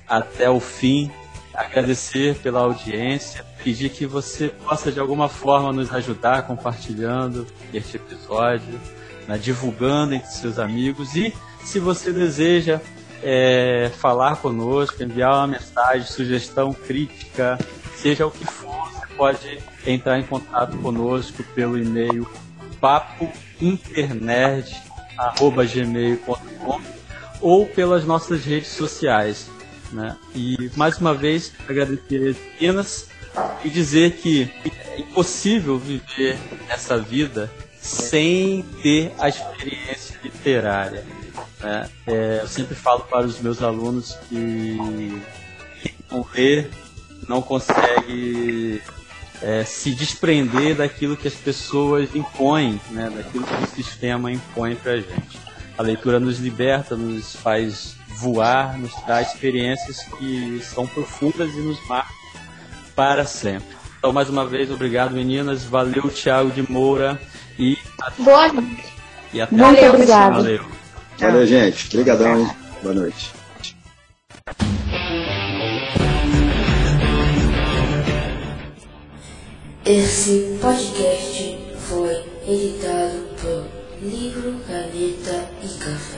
até o fim. Agradecer pela audiência, pedir que você possa de alguma forma nos ajudar compartilhando este episódio, né, divulgando entre seus amigos. E se você deseja é, falar conosco, enviar uma mensagem, sugestão, crítica, seja o que for, você pode entrar em contato conosco pelo e-mail papointernet@gmail.com ou pelas nossas redes sociais. Né? E mais uma vez agradecer as meninas e dizer que é impossível viver essa vida sem ter a experiência literária. Né? É, eu sempre falo para os meus alunos que quem não lê não consegue é, se desprender daquilo que as pessoas impõem, né? daquilo que o sistema impõe para a gente. A leitura nos liberta, nos faz voar, nos traz experiências que são profundas e nos marcam para sempre. Então, mais uma vez, obrigado, meninas. Valeu, Thiago de Moura. E Boa noite. E até Muito a próxima. obrigado. Valeu. Valeu, gente. Obrigadão, hein? Boa noite. Esse podcast foi editado por Livro, Caneta e Café.